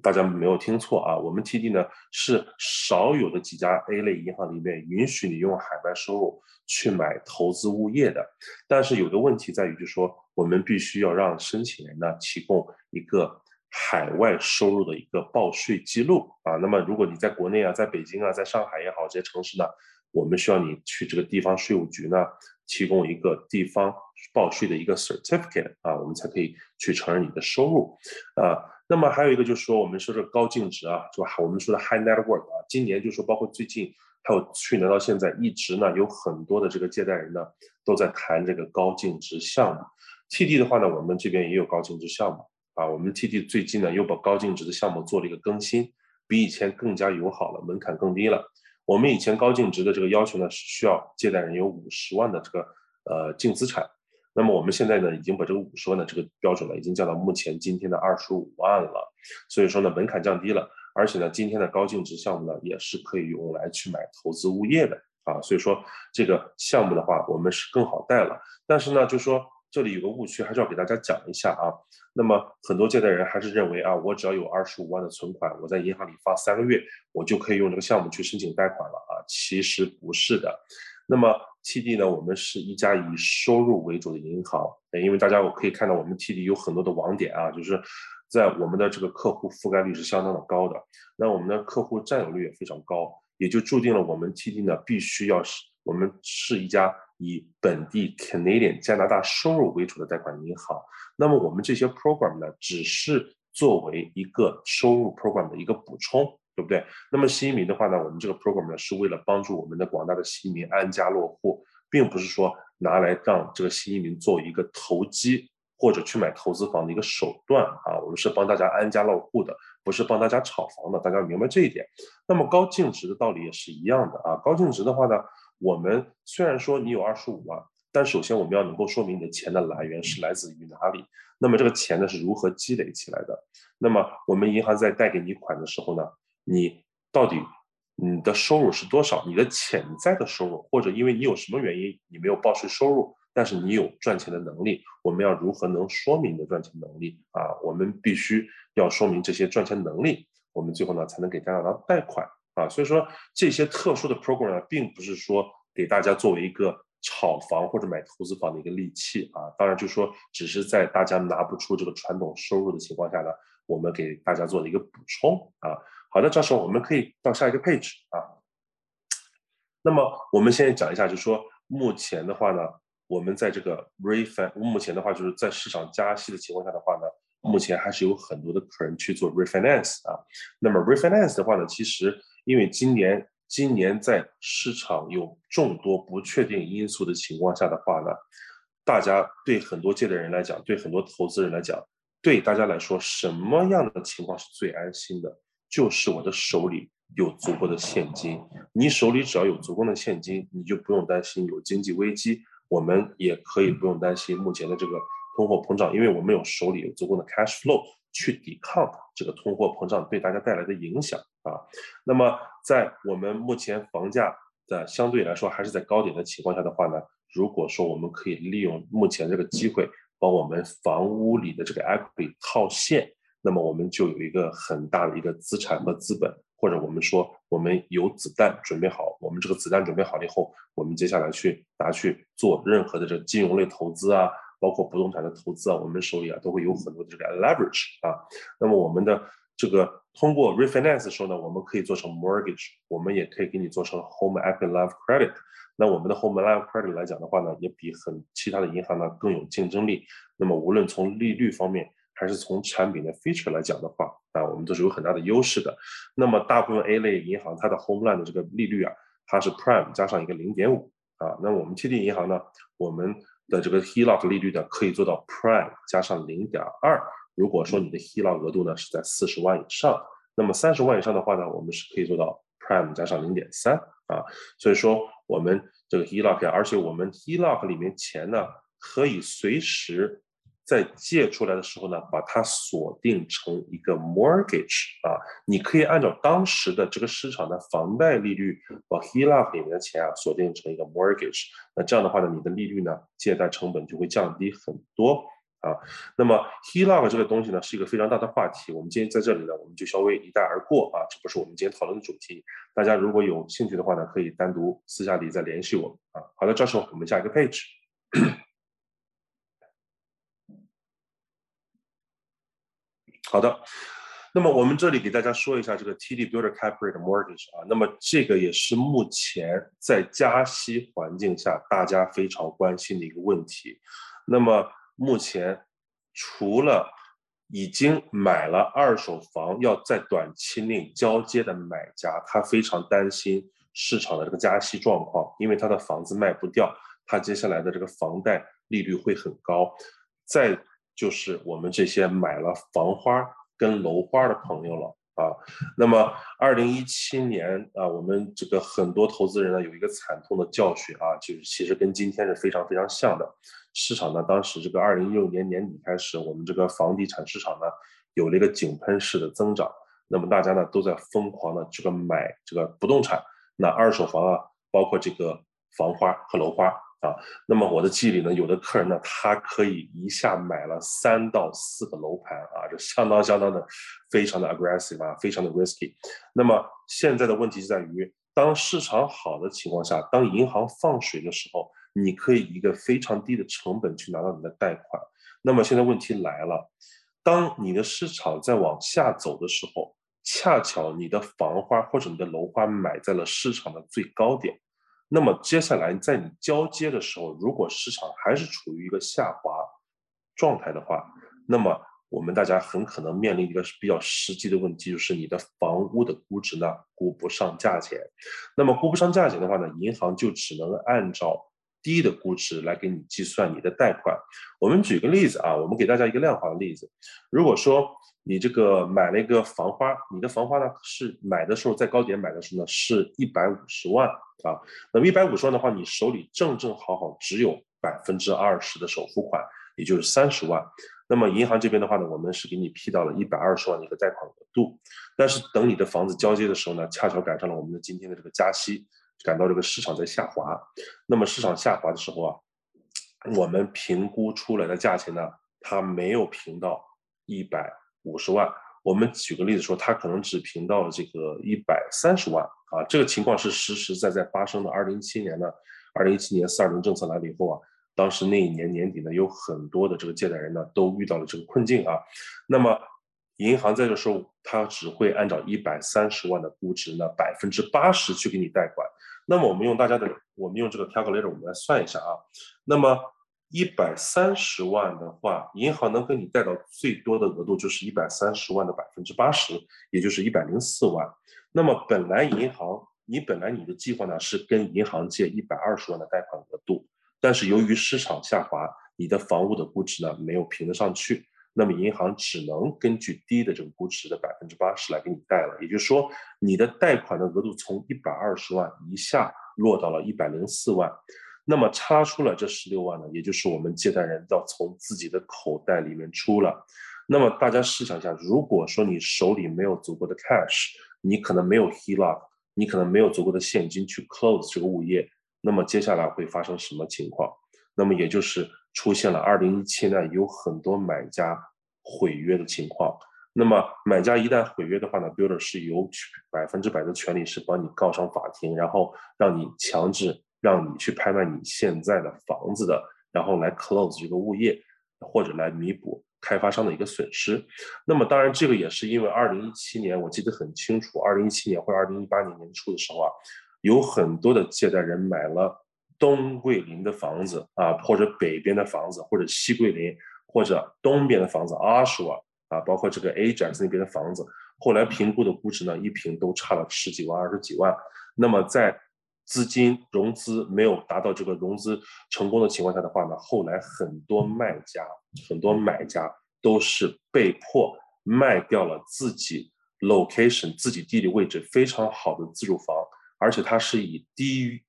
大家没有听错啊，我们 TD 呢是少有的几家 A 类银行里面允许你用海外收入去买投资物业的。但是有个问题在于，就是说我们必须要让申请人呢提供一个海外收入的一个报税记录啊。那么如果你在国内啊，在北京啊，在上海也好这些城市呢，我们需要你去这个地方税务局呢提供一个地方报税的一个 certificate 啊，我们才可以去承认你的收入啊。那么还有一个就是说，我们说这高净值啊，是吧？我们说的 high network 啊，今年就是说，包括最近还有去年到现在，一直呢有很多的这个借贷人呢都在谈这个高净值项目。TD 的话呢，我们这边也有高净值项目啊。我们 TD 最近呢又把高净值的项目做了一个更新，比以前更加友好了，门槛更低了。我们以前高净值的这个要求呢是需要借贷人有五十万的这个呃净资产。那么我们现在呢，已经把这个五十万的这个标准呢，已经降到目前今天的二十五万了。所以说呢，门槛降低了，而且呢，今天的高净值项目呢，也是可以用来去买投资物业的啊。所以说这个项目的话，我们是更好贷了。但是呢，就说这里有个误区，还是要给大家讲一下啊。那么很多借贷人还是认为啊，我只要有二十五万的存款，我在银行里放三个月，我就可以用这个项目去申请贷款了啊。其实不是的。那么 TD 呢，我们是一家以收入为主的银行，因为大家我可以看到我们 TD 有很多的网点啊，就是在我们的这个客户覆盖率是相当的高的，那我们的客户占有率也非常高，也就注定了我们 TD 呢必须要是我们是一家以本地 Canadian 加拿大收入为主的贷款银行，那么我们这些 program 呢，只是作为一个收入 program 的一个补充。对不对？那么新移民的话呢，我们这个 program 呢是为了帮助我们的广大的新移民安家落户，并不是说拿来让这个新移民做一个投机或者去买投资房的一个手段啊。我们是帮大家安家落户的，不是帮大家炒房的。大家明白这一点。那么高净值的道理也是一样的啊。高净值的话呢，我们虽然说你有二十五万，但首先我们要能够说明你的钱的来源是来自于哪里。那么这个钱呢是如何积累起来的？那么我们银行在贷给你款的时候呢？你到底你的收入是多少？你的潜在的收入，或者因为你有什么原因你没有报税收入，但是你有赚钱的能力，我们要如何能说明你的赚钱能力啊？我们必须要说明这些赚钱能力，我们最后呢才能给大家拿贷款啊。所以说这些特殊的 program 呢，并不是说给大家作为一个炒房或者买投资房的一个利器啊。当然，就是说只是在大家拿不出这个传统收入的情况下呢，我们给大家做了一个补充啊。好的，这时候我们可以到下一个 page 啊。那么我们现在讲一下，就是说目前的话呢。我们在这个 Refine 目前的话就是在市场加息的情况下的话呢，目前还是有很多的客人去做 refinance 啊。那么 refinance 的话呢，其实因为今年今年在市场有众多不确定因素的情况下的话呢，大家对很多借的人来讲，对很多投资人来讲，对大家来说，什么样的情况是最安心的？就是我的手里有足够的现金。你手里只要有足够的现金，你就不用担心有经济危机。我们也可以不用担心目前的这个通货膨胀，因为我们有手里有足够的 cash flow 去抵抗这个通货膨胀对大家带来的影响啊。那么在我们目前房价的相对来说还是在高点的情况下的话呢，如果说我们可以利用目前这个机会，把我们房屋里的这个 equity 套现，那么我们就有一个很大的一个资产和资本。或者我们说，我们有子弹准备好，我们这个子弹准备好了以后，我们接下来去拿去做任何的这个金融类投资啊，包括不动产的投资啊，我们手里啊都会有很多的这个 leverage 啊。那么我们的这个通过 refinance 的时候呢，我们可以做成 mortgage，我们也可以给你做成 home equity line credit。那我们的 home line credit 来讲的话呢，也比很其他的银行呢更有竞争力。那么无论从利率方面，还是从产品的 feature 来讲的话，啊，我们都是有很大的优势的。那么大部分 A 类银行它的 home loan 的这个利率啊，它是 prime 加上一个零点五啊。那我们 TD 银行呢，我们的这个 HELOC 利率呢，可以做到 prime 加上零点二。如果说你的 HELOC 额度呢是在四十万以上，那么三十万以上的话呢，我们是可以做到 prime 加上零点三啊。所以说我们这个 HELOC，而且我们 HELOC 里面钱呢，可以随时。在借出来的时候呢，把它锁定成一个 mortgage 啊，你可以按照当时的这个市场的房贷利率，把 HELOC 里面的钱啊锁定成一个 mortgage。那这样的话呢，你的利率呢，借贷成本就会降低很多啊。那么 HELOC 这个东西呢，是一个非常大的话题。我们今天在这里呢，我们就稍微一带而过啊，这不是我们今天讨论的主题。大家如果有兴趣的话呢，可以单独私下里再联系我啊。好的，这时候我们下一个 page。好的，那么我们这里给大家说一下这个 TD Builder Cap Rate Mortgage 啊，那么这个也是目前在加息环境下大家非常关心的一个问题。那么目前除了已经买了二手房要在短期内交接的买家，他非常担心市场的这个加息状况，因为他的房子卖不掉，他接下来的这个房贷利率会很高。在就是我们这些买了房花跟楼花的朋友了啊。那么，二零一七年啊，我们这个很多投资人呢有一个惨痛的教训啊，就是其实跟今天是非常非常像的。市场呢，当时这个二零一六年年底开始，我们这个房地产市场呢有了一个井喷式的增长。那么大家呢都在疯狂的这个买这个不动产，那二手房啊，包括这个房花和楼花。啊，那么我的记忆里呢，有的客人呢，他可以一下买了三到四个楼盘啊，这相当相当的，非常的 aggressive 啊，非常的 risky。那么现在的问题就在于，当市场好的情况下，当银行放水的时候，你可以一个非常低的成本去拿到你的贷款。那么现在问题来了，当你的市场在往下走的时候，恰巧你的房花或者你的楼花买在了市场的最高点。那么接下来在你交接的时候，如果市场还是处于一个下滑状态的话，那么我们大家很可能面临一个比较实际的问题，就是你的房屋的估值呢估不上价钱。那么估不上价钱的话呢，银行就只能按照低的估值来给你计算你的贷款。我们举个例子啊，我们给大家一个量化的例子，如果说。你这个买了一个房花，你的房花呢是买的时候在高点买的时候呢是一百五十万啊，那么一百五十万的话，你手里正正好好只有百分之二十的首付款，也就是三十万。那么银行这边的话呢，我们是给你批到了一百二十万的一个贷款额度，但是等你的房子交接的时候呢，恰巧赶上了我们的今天的这个加息，感到这个市场在下滑。那么市场下滑的时候啊，我们评估出来的价钱呢，它没有评到一百五十万。我们举个例子说，它可能只评到了这个一百三十万啊。这个情况是实实在在发生的。二零一七年呢，二零一七年四二零政策来了以后啊，当时那一年年底呢，有很多的这个借贷人呢都遇到了这个困境啊。那么银行在这时候，它只会按照一百三十万的估值呢，百分之八十去给你贷款。那么我们用大家的，我们用这个 calculator，我们来算一下啊。那么一百三十万的话，银行能给你贷到最多的额度就是一百三十万的百分之八十，也就是一百零四万。那么本来银行，你本来你的计划呢是跟银行借一百二十万的贷款额度，但是由于市场下滑，你的房屋的估值呢没有平得上去。那么银行只能根据低的这个估值的百分之八十来给你贷了，也就是说，你的贷款的额度从一百二十万一下落到了一百零四万，那么差出了这十六万呢，也就是我们借贷人要从自己的口袋里面出了。那么大家试想一下，如果说你手里没有足够的 cash，你可能没有 HELOC，你可能没有足够的现金去 close 这个物业，那么接下来会发生什么情况？那么也就是出现了二零一七年有很多买家毁约的情况。那么买家一旦毁约的话呢，builder 是有百分之百的权利是帮你告上法庭，然后让你强制让你去拍卖你现在的房子的，然后来 close 这个物业，或者来弥补开发商的一个损失。那么当然这个也是因为二零一七年我记得很清楚，二零一七年或者二零一八年年初的时候啊，有很多的借贷人买了。东桂林的房子啊，或者北边的房子，或者西桂林，或者东边的房子，阿什瓦啊，包括这个 Ajax 那边的房子，后来评估的估值呢，一平都差了十几万、二十几万。那么在资金融资没有达到这个融资成功的情况下的话呢，后来很多卖家、很多买家都是被迫卖掉了自己 location、自己地理位置非常好的自住房，而且它是以低于。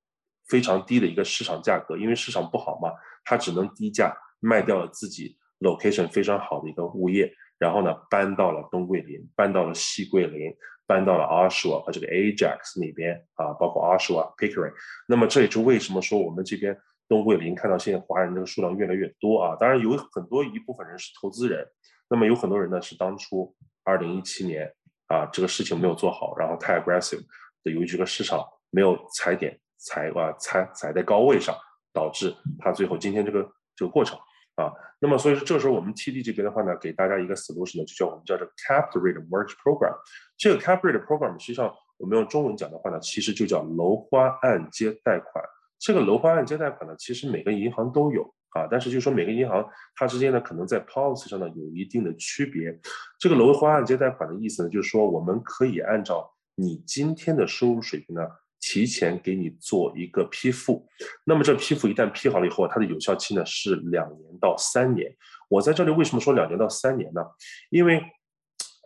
非常低的一个市场价格，因为市场不好嘛，他只能低价卖掉了自己 location 非常好的一个物业，然后呢搬到了东桂林，搬到了西桂林，搬到了 Oshawa 和这个 Ajax 那边啊，包括 Oshawa、Pickering。那么这也是为什么说我们这边东桂林看到现在华人这个数量越来越多啊。当然有很多一部分人是投资人，那么有很多人呢是当初二零一七年啊这个事情没有做好，然后太 aggressive，由于这个市场没有踩点。踩啊踩踩在高位上，导致它最后今天这个这个过程啊。那么所以说这时候我们 TD 这边的话呢，给大家一个 solution 呢，就叫我们叫做 Cap Rate Mortgage Program。这个 Cap Rate Program 实际上我们用中文讲的话呢，其实就叫楼花按揭贷款。这个楼花按揭贷款呢，其实每个银行都有啊，但是就是说每个银行它之间呢，可能在 policy 上呢有一定的区别。这个楼花按揭贷款的意思呢，就是说我们可以按照你今天的收入水平呢。提前给你做一个批复，那么这批复一旦批好了以后，它的有效期呢是两年到三年。我在这里为什么说两年到三年呢？因为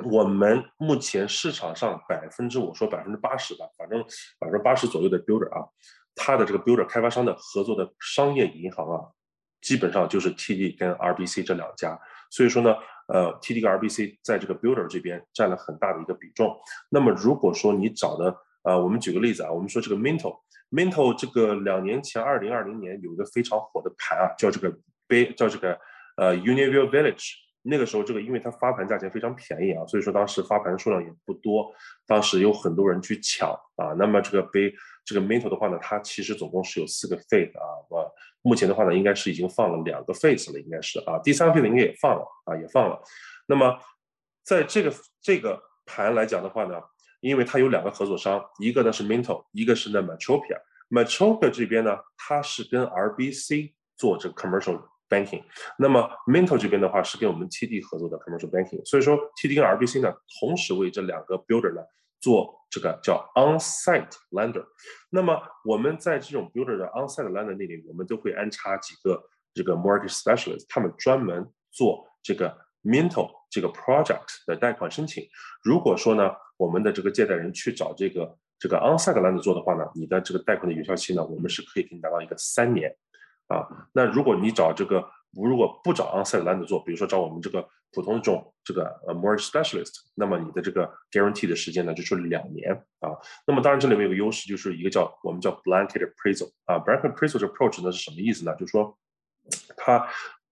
我们目前市场上百分之我说百分之八十吧，反正百分之八十左右的 builder 啊，他的这个 builder 开发商的合作的商业银行啊，基本上就是 TD 跟 RBC 这两家。所以说呢，呃，TD 跟 RBC 在这个 builder 这边占了很大的一个比重。那么如果说你找的啊，我们举个例子啊，我们说这个 Minto，Minto 这个两年前，二零二零年有一个非常火的盘啊，叫这个 Bay，叫这个呃 Univille Village。那个时候，这个因为它发盘价钱非常便宜啊，所以说当时发盘数量也不多，当时有很多人去抢啊。那么这个 Bay，这个 Minto 的话呢，它其实总共是有四个 phase 啊，我目前的话呢，应该是已经放了两个 phase 了，应该是啊，第三个 phase 应该也放了啊，也放了。那么在这个这个盘来讲的话呢。因为它有两个合作商，一个呢是 Minto，一个是那 Metropia。Metropia 这边呢，它是跟 RBC 做这个 commercial banking，那么 Minto 这边的话是跟我们 TD 合作的 commercial banking。所以说 TD 跟 RBC 呢，同时为这两个 builder 呢做这个叫 onsite lender。那么我们在这种 builder 的 onsite lender 那里，我们都会安插几个这个 mortgage specialist，他们专门做这个 Minto 这个 project 的贷款申请。如果说呢，我们的这个借贷人去找这个这个 onsite lender 做的话呢，你的这个贷款的有效期呢，我们是可以给你达到一个三年，啊，那如果你找这个如果不找 onsite lender 做，比如说找我们这个普通的这种这个呃 mortgage specialist，那么你的这个 guarantee 的时间呢就是两年啊。那么当然这里面有个优势，就是一个叫我们叫 blanket appraisal 啊，blanket appraisal 这 approach 呢是什么意思呢？就是说它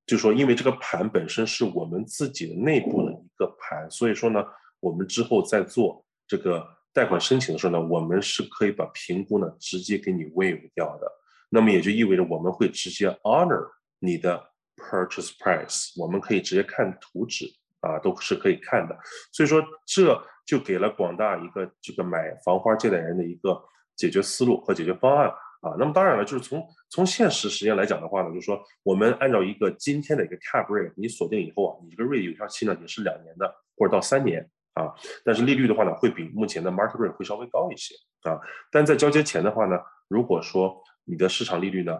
就说，因为这个盘本身是我们自己的内部的一个盘，所以说呢，我们之后在做这个贷款申请的时候呢，我们是可以把评估呢直接给你 waive 掉的。那么也就意味着我们会直接 honor 你的 purchase price，我们可以直接看图纸啊，都是可以看的。所以说这就给了广大一个这个买房花借贷人的一个解决思路和解决方案啊。那么当然了，就是从从现实时间来讲的话呢，就是说我们按照一个今天的一个 cap rate，你锁定以后啊，你这个 rate 有效期呢也是两年的或者到三年啊，但是利率的话呢会比目前的 market rate 会稍微高一些啊。但在交接前的话呢，如果说你的市场利率呢，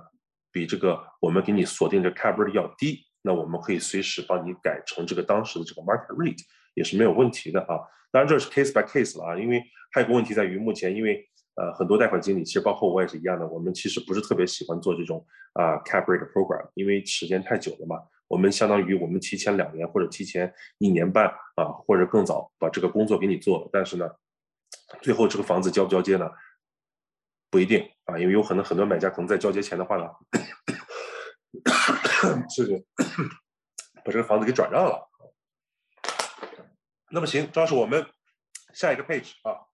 比这个我们给你锁定的 cap rate 要低，那我们可以随时帮你改成这个当时的这个 market rate 也是没有问题的啊。当然这是 case by case 了啊，因为还有个问题在于目前因为呃很多贷款经理其实包括我也是一样的，我们其实不是特别喜欢做这种啊 cap rate program，因为时间太久了嘛。我们相当于我们提前两年或者提前一年半啊或者更早把这个工作给你做了，但是呢，最后这个房子交不交接呢？不一定啊，因为有可能很多买家可能在交接前的话呢，是把这个房子给转让了。那么行，这是我们下一个 page 啊。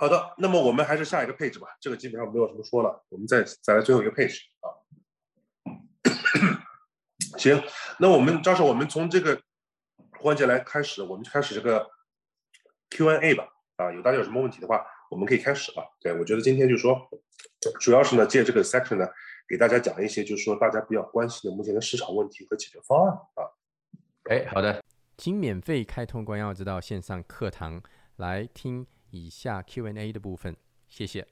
好的，那么我们还是下一个 page 吧，这个基本上没有什么说了，我们再再来最后一个 page 啊。行，那我们张师，我们从这个环节来开始，我们就开始这个 Q&A 吧。啊，有大家有什么问题的话，我们可以开始啊。对我觉得今天就是说，主要是呢借这个 section 呢，给大家讲一些就是说大家比较关心的目前的市场问题和解决方案啊。哎，好的，请免费开通关耀之道线上课堂来听以下 Q&A 的部分，谢谢。